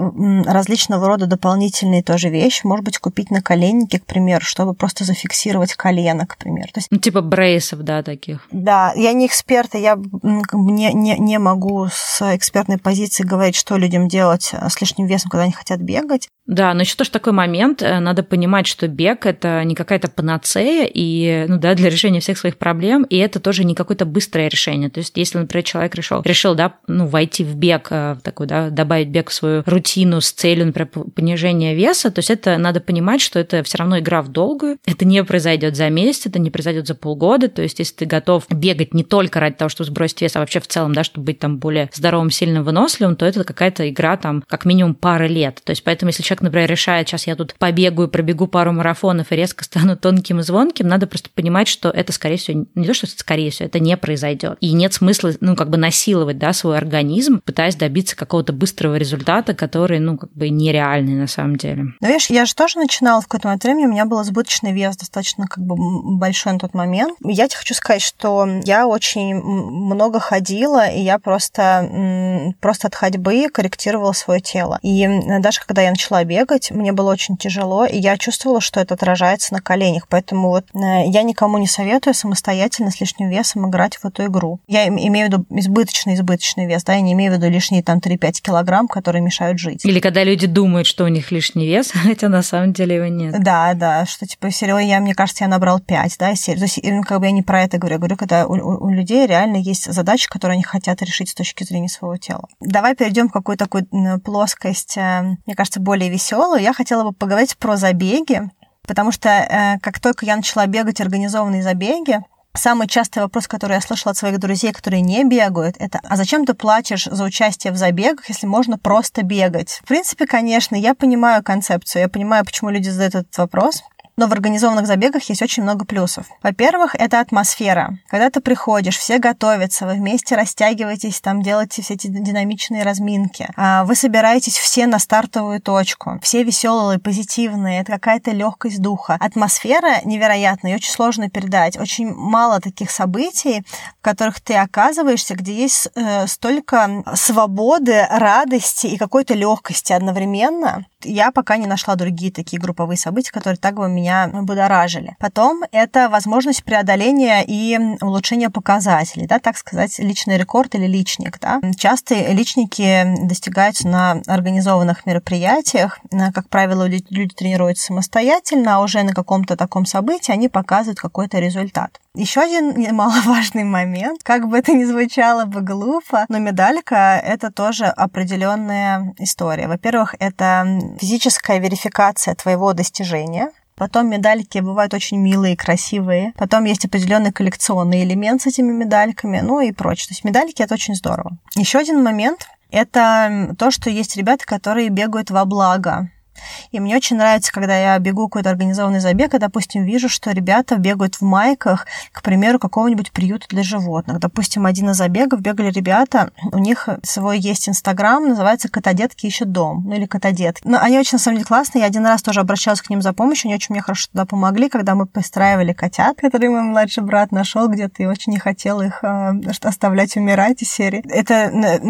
различного рода дополнительные тоже вещи. Может быть, купить на наколенники, к примеру, чтобы просто зафиксировать колено, к примеру. То есть, ну, типа брейсов, да, таких. Да, я не эксперт, и я не, не, не могу с экспертной позиции говорить, что людям делать с лишним весом, когда они хотят бегать. Да, но еще тоже такой момент, э, надо понимать, что бег это не какая-то панацея и, ну да, для решения всех своих проблем, и это тоже не какое-то быстрое решение. То есть, если, например, человек решил, решил, да, ну, войти в бег, э, в такой, да, добавить бег в свою рутину с целью, например, понижения веса, то есть это надо понимать, что это все равно игра в долгую, это не произойдет за месяц, это не произойдет за полгода, то есть, если ты готов бегать не только ради того, чтобы сбросить вес, а вообще в целом, да, чтобы быть там более здоровым, сильным, выносливым, то это какая-то игра там как минимум пары лет. То есть, поэтому, если человек человек, например, решает, сейчас я тут побегаю, пробегу пару марафонов и резко стану тонким и звонким, надо просто понимать, что это, скорее всего, не то, что это скорее всего, это не произойдет. И нет смысла, ну, как бы насиловать, да, свой организм, пытаясь добиться какого-то быстрого результата, который, ну, как бы нереальный на самом деле. Ну, видишь, я же тоже начинала в какой-то момент времени, у меня был избыточный вес достаточно как бы большой на тот момент. Я тебе хочу сказать, что я очень много ходила, и я просто, просто от ходьбы корректировала свое тело. И даже когда я начала бегать, мне было очень тяжело, и я чувствовала, что это отражается на коленях. Поэтому вот э, я никому не советую самостоятельно с лишним весом играть в эту игру. Я имею в виду избыточный избыточный вес, да, я не имею в виду лишние там 3-5 килограмм, которые мешают жить. Или когда люди думают, что у них лишний вес, хотя на самом деле его нет. Да, да, что типа, серьезно, я, мне кажется, я набрал 5, да, серии. То есть, как бы я не про это говорю, я говорю, когда у, у людей реально есть задачи, которые они хотят решить с точки зрения своего тела. Давай перейдем в какую-то такую плоскость, э, мне кажется, более веселую, я хотела бы поговорить про забеги, потому что э, как только я начала бегать организованные забеги, Самый частый вопрос, который я слышала от своих друзей, которые не бегают, это «А зачем ты платишь за участие в забегах, если можно просто бегать?» В принципе, конечно, я понимаю концепцию, я понимаю, почему люди задают этот вопрос, но в организованных забегах есть очень много плюсов. Во-первых, это атмосфера. Когда ты приходишь, все готовятся, вы вместе растягиваетесь, там делаете все эти динамичные разминки. А вы собираетесь все на стартовую точку. Все веселые, позитивные, это какая-то легкость духа. Атмосфера невероятная и очень сложно передать. Очень мало таких событий, в которых ты оказываешься, где есть э, столько свободы, радости и какой-то легкости одновременно. Я пока не нашла другие такие групповые события, которые так бы меня меня будоражили. Потом это возможность преодоления и улучшения показателей, да, так сказать, личный рекорд или личник. Да. Часто личники достигаются на организованных мероприятиях. Как правило, люди тренируются самостоятельно, а уже на каком-то таком событии они показывают какой-то результат. Еще один немаловажный момент, как бы это ни звучало бы глупо, но медалька — это тоже определенная история. Во-первых, это физическая верификация твоего достижения, Потом медальки бывают очень милые, красивые. Потом есть определенный коллекционный элемент с этими медальками, ну и прочее. То есть медальки это очень здорово. Еще один момент это то, что есть ребята, которые бегают во благо. И мне очень нравится, когда я бегу какой-то организованный забег, и, допустим, вижу, что ребята бегают в майках, к примеру, какого-нибудь приюта для животных. Допустим, один из забегов бегали ребята, у них свой есть Инстаграм, называется «Котодетки ищут дом», ну или «Котодетки». Но они очень, на самом деле, классные. Я один раз тоже обращалась к ним за помощью, они очень мне хорошо туда помогли, когда мы постраивали котят, которые мой младший брат нашел где-то и очень не хотел их э, оставлять умирать из серии. Это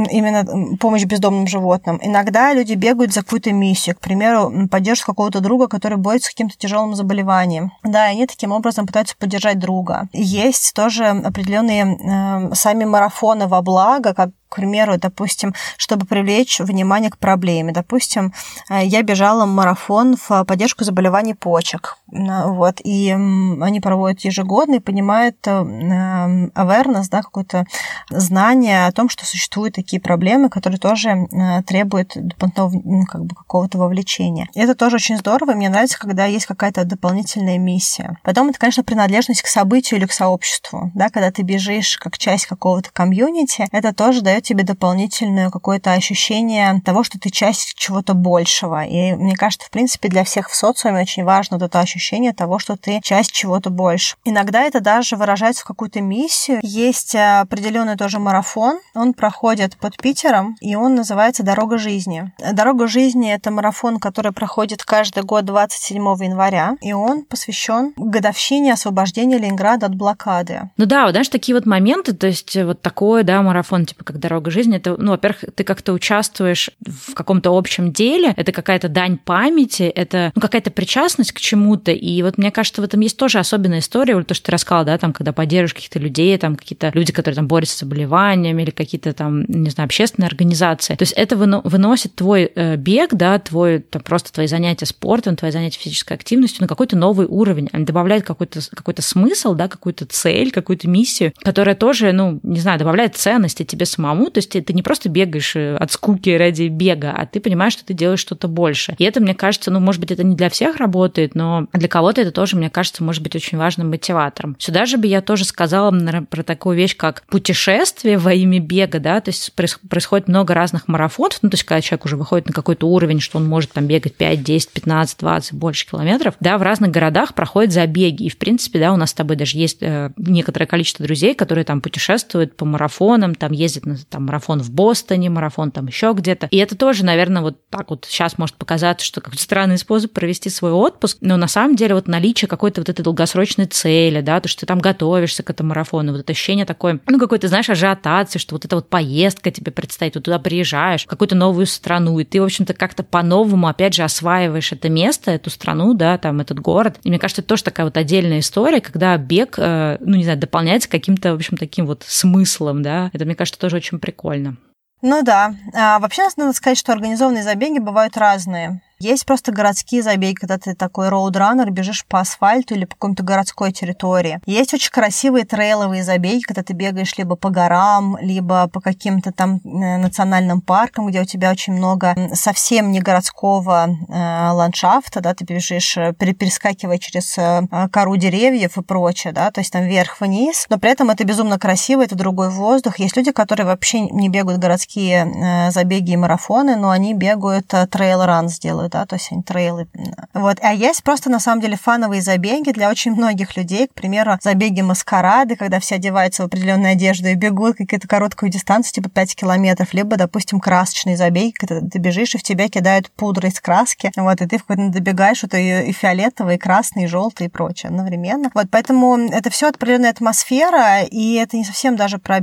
именно помощь бездомным животным. Иногда люди бегают за какую-то миссию, к примеру, примеру, поддержку какого-то друга, который борется с каким-то тяжелым заболеванием. Да, и они таким образом пытаются поддержать друга. Есть тоже определенные э, сами марафоны во благо, как к примеру, допустим, чтобы привлечь внимание к проблеме. Допустим, э, я бежала марафон в поддержку заболеваний почек. Вот, и они проводят ежегодно и понимают э, awareness, да, какое-то знание о том, что существуют такие проблемы, которые тоже э, требуют дополнительного как бы, какого-то вовлечения. И это тоже очень здорово. Мне нравится, когда есть какая-то дополнительная миссия. Потом это, конечно, принадлежность к событию или к сообществу. Да, когда ты бежишь как часть какого-то комьюнити, это тоже дает тебе дополнительное какое-то ощущение того, что ты часть чего-то большего. И мне кажется, в принципе, для всех в социуме очень важно вот это ощущение того, что ты часть чего-то больше. Иногда это даже выражается в какую-то миссию. Есть определенный тоже марафон, он проходит под Питером, и он называется «Дорога жизни». «Дорога жизни» — это марафон, который проходит каждый год 27 января, и он посвящен годовщине освобождения Ленинграда от блокады. Ну да, вот знаешь, такие вот моменты, то есть вот такой, да, марафон, типа как «Дорога жизни», это, ну, во-первых, ты как-то участвуешь в каком-то общем деле, это какая-то дань памяти, это ну, какая-то причастность к чему-то, и вот мне кажется, в этом есть тоже особенная история, вот то, что ты рассказала, да, там, когда поддерживаешь каких-то людей, там, какие-то люди, которые там борются с заболеваниями или какие-то там, не знаю, общественные организации. То есть это выносит твой э, бег, да, твой, там, просто твои занятия спортом, твои занятия физической активностью на какой-то новый уровень. Они добавляют какой-то какой смысл, да, какую-то цель, какую-то миссию, которая тоже, ну, не знаю, добавляет ценности тебе самому. То есть ты не просто бегаешь э, от скуки ради бега, а ты понимаешь, что ты делаешь что-то больше. И это, мне кажется, ну, может быть, это не для всех работает, но для кого-то это тоже, мне кажется, может быть очень важным мотиватором. Сюда же бы я тоже сказала про такую вещь, как путешествие во имя бега, да, то есть происходит много разных марафонов, ну, то есть когда человек уже выходит на какой-то уровень, что он может там бегать 5, 10, 15, 20, больше километров, да, в разных городах проходят забеги. И, в принципе, да, у нас с тобой даже есть э, некоторое количество друзей, которые там путешествуют по марафонам, там ездят на там, марафон в Бостоне, марафон там еще где-то. И это тоже, наверное, вот так вот сейчас может показаться, что какой-то странный способ провести свой отпуск, но на самом деле вот наличие какой-то вот этой долгосрочной цели, да, то, что ты там готовишься к этому марафону, вот это ощущение такое, ну, какой-то, знаешь, ажиотации, что вот эта вот поездка тебе предстоит, вот туда приезжаешь, в какую-то новую страну, и ты, в общем-то, как-то по-новому, опять же, осваиваешь это место, эту страну, да, там, этот город. И мне кажется, это тоже такая вот отдельная история, когда бег, э, ну, не знаю, дополняется каким-то, в общем, таким вот смыслом, да. Это, мне кажется, тоже очень прикольно. Ну да. А, вообще, надо сказать, что организованные забеги бывают разные. Есть просто городские забеги, когда ты такой роудраннер, бежишь по асфальту или по какой-то городской территории. Есть очень красивые трейловые забеги, когда ты бегаешь либо по горам, либо по каким-то там э, национальным паркам, где у тебя очень много совсем не городского э, ландшафта, да, ты бежишь, э, перескакивая через э, кору деревьев и прочее, да, то есть там вверх-вниз, но при этом это безумно красиво, это другой воздух. Есть люди, которые вообще не бегают городские забеги и марафоны, но они бегают трейл-ран сделают делают, да, то есть они трейлы. Вот. А есть просто, на самом деле, фановые забеги для очень многих людей. К примеру, забеги маскарады, когда все одеваются в определенную одежду и бегут какую-то короткую дистанцию, типа 5 километров. Либо, допустим, красочные забеги, когда ты бежишь, и в тебя кидают пудры из краски. Вот, и ты в какой-то добегаешь, что и, и фиолетовый, и красный, и желтый, и прочее одновременно. Вот, поэтому это все определенная атмосфера, и это не совсем даже про,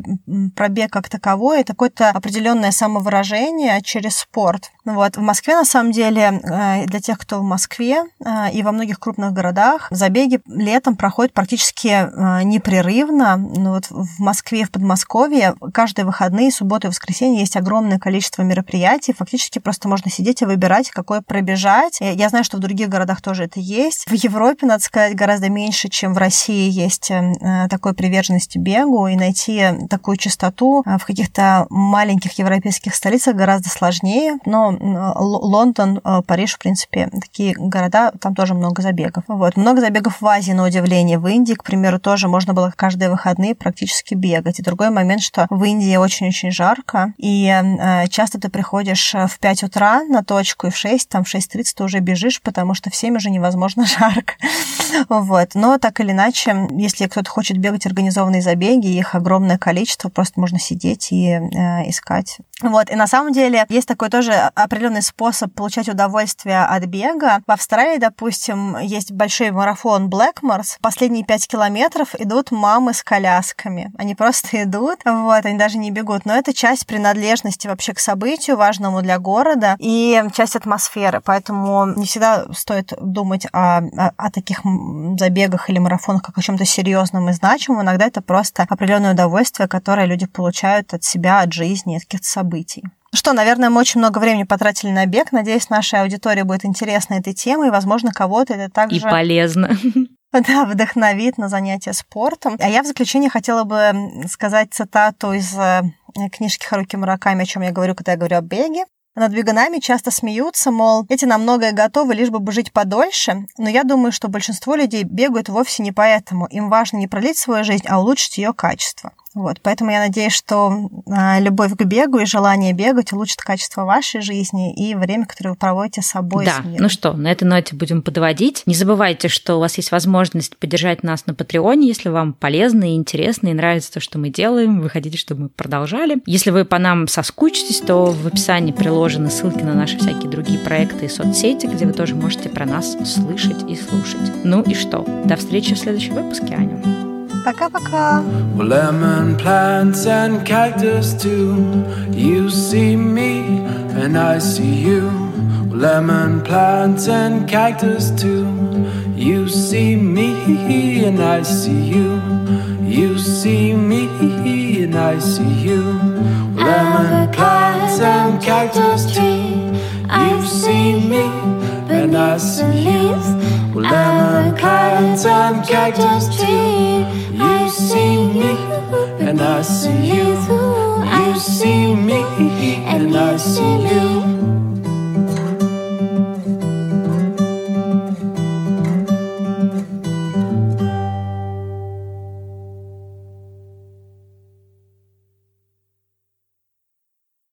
про бег как таковой, это какое-то определенное самовыражение через спорт. Вот. В Москве, на самом деле, Э, для тех, кто в Москве э, и во многих крупных городах, забеги летом проходят практически э, непрерывно. Ну, вот в Москве, в Подмосковье каждые выходные, субботы и воскресенье есть огромное количество мероприятий. Фактически просто можно сидеть и выбирать, какое пробежать. Я знаю, что в других городах тоже это есть. В Европе, надо сказать, гораздо меньше, чем в России есть такой приверженности бегу, и найти такую частоту в каких-то маленьких европейских столицах гораздо сложнее. Но Лондон, Париж, в принципе, такие города, там тоже много забегов. Вот. Много забегов в Азии, на удивление. В Индии, к примеру, тоже можно было каждые выходные практически бегать. И другой момент, что в Индии очень-очень жарко, и э, часто ты приходишь в 5 утра на точку, и в 6, там в 6.30 ты уже бежишь, потому что в 7 уже невозможно жарко. Вот. Но так или иначе, если кто-то хочет бегать организованные забеги, их огромное количество, просто можно сидеть и э, искать. Вот. И на самом деле есть такой тоже определенный способ получать удовольствие удовольствие от бега. В Австралии, допустим, есть большой марафон Blackmores. Последние пять километров идут мамы с колясками. Они просто идут, вот, они даже не бегут. Но это часть принадлежности вообще к событию, важному для города, и часть атмосферы. Поэтому не всегда стоит думать о, о, о таких забегах или марафонах как о чем-то серьезном и значимом. Иногда это просто определенное удовольствие, которое люди получают от себя, от жизни, от каких-то событий. Ну что, наверное, мы очень много времени потратили на бег. Надеюсь, нашей аудитории будет интересна эта тема, и, возможно, кого-то это также... И полезно. Да, вдохновит на занятия спортом. А я в заключение хотела бы сказать цитату из э, книжки Харуки Мураками, о чем я говорю, когда я говорю о беге. Над бегунами часто смеются, мол, эти на многое готовы, лишь бы жить подольше, но я думаю, что большинство людей бегают вовсе не поэтому. Им важно не пролить свою жизнь, а улучшить ее качество. Вот, поэтому я надеюсь, что а, любовь к бегу и желание бегать улучшит качество вашей жизни и время, которое вы проводите с собой. Да, с ну что, на этой ноте будем подводить. Не забывайте, что у вас есть возможность поддержать нас на Патреоне, если вам полезно и интересно, и нравится то, что мы делаем. Вы хотите, чтобы мы продолжали. Если вы по нам соскучитесь, то в описании приложены ссылки на наши всякие другие проекты и соцсети, где вы тоже можете про нас слышать и слушать. Ну и что? До встречи в следующем выпуске, Аня. Пока-пока. Well, lemon plants and cactus too. You see me and I see you. Well, lemon plants and cactus too. You see me and I see you. You see me and I see you. Well, lemon plants and cactus too. You see me and I see you. Well, lemon plants and cactus too. You see me and I see you. You see me and I see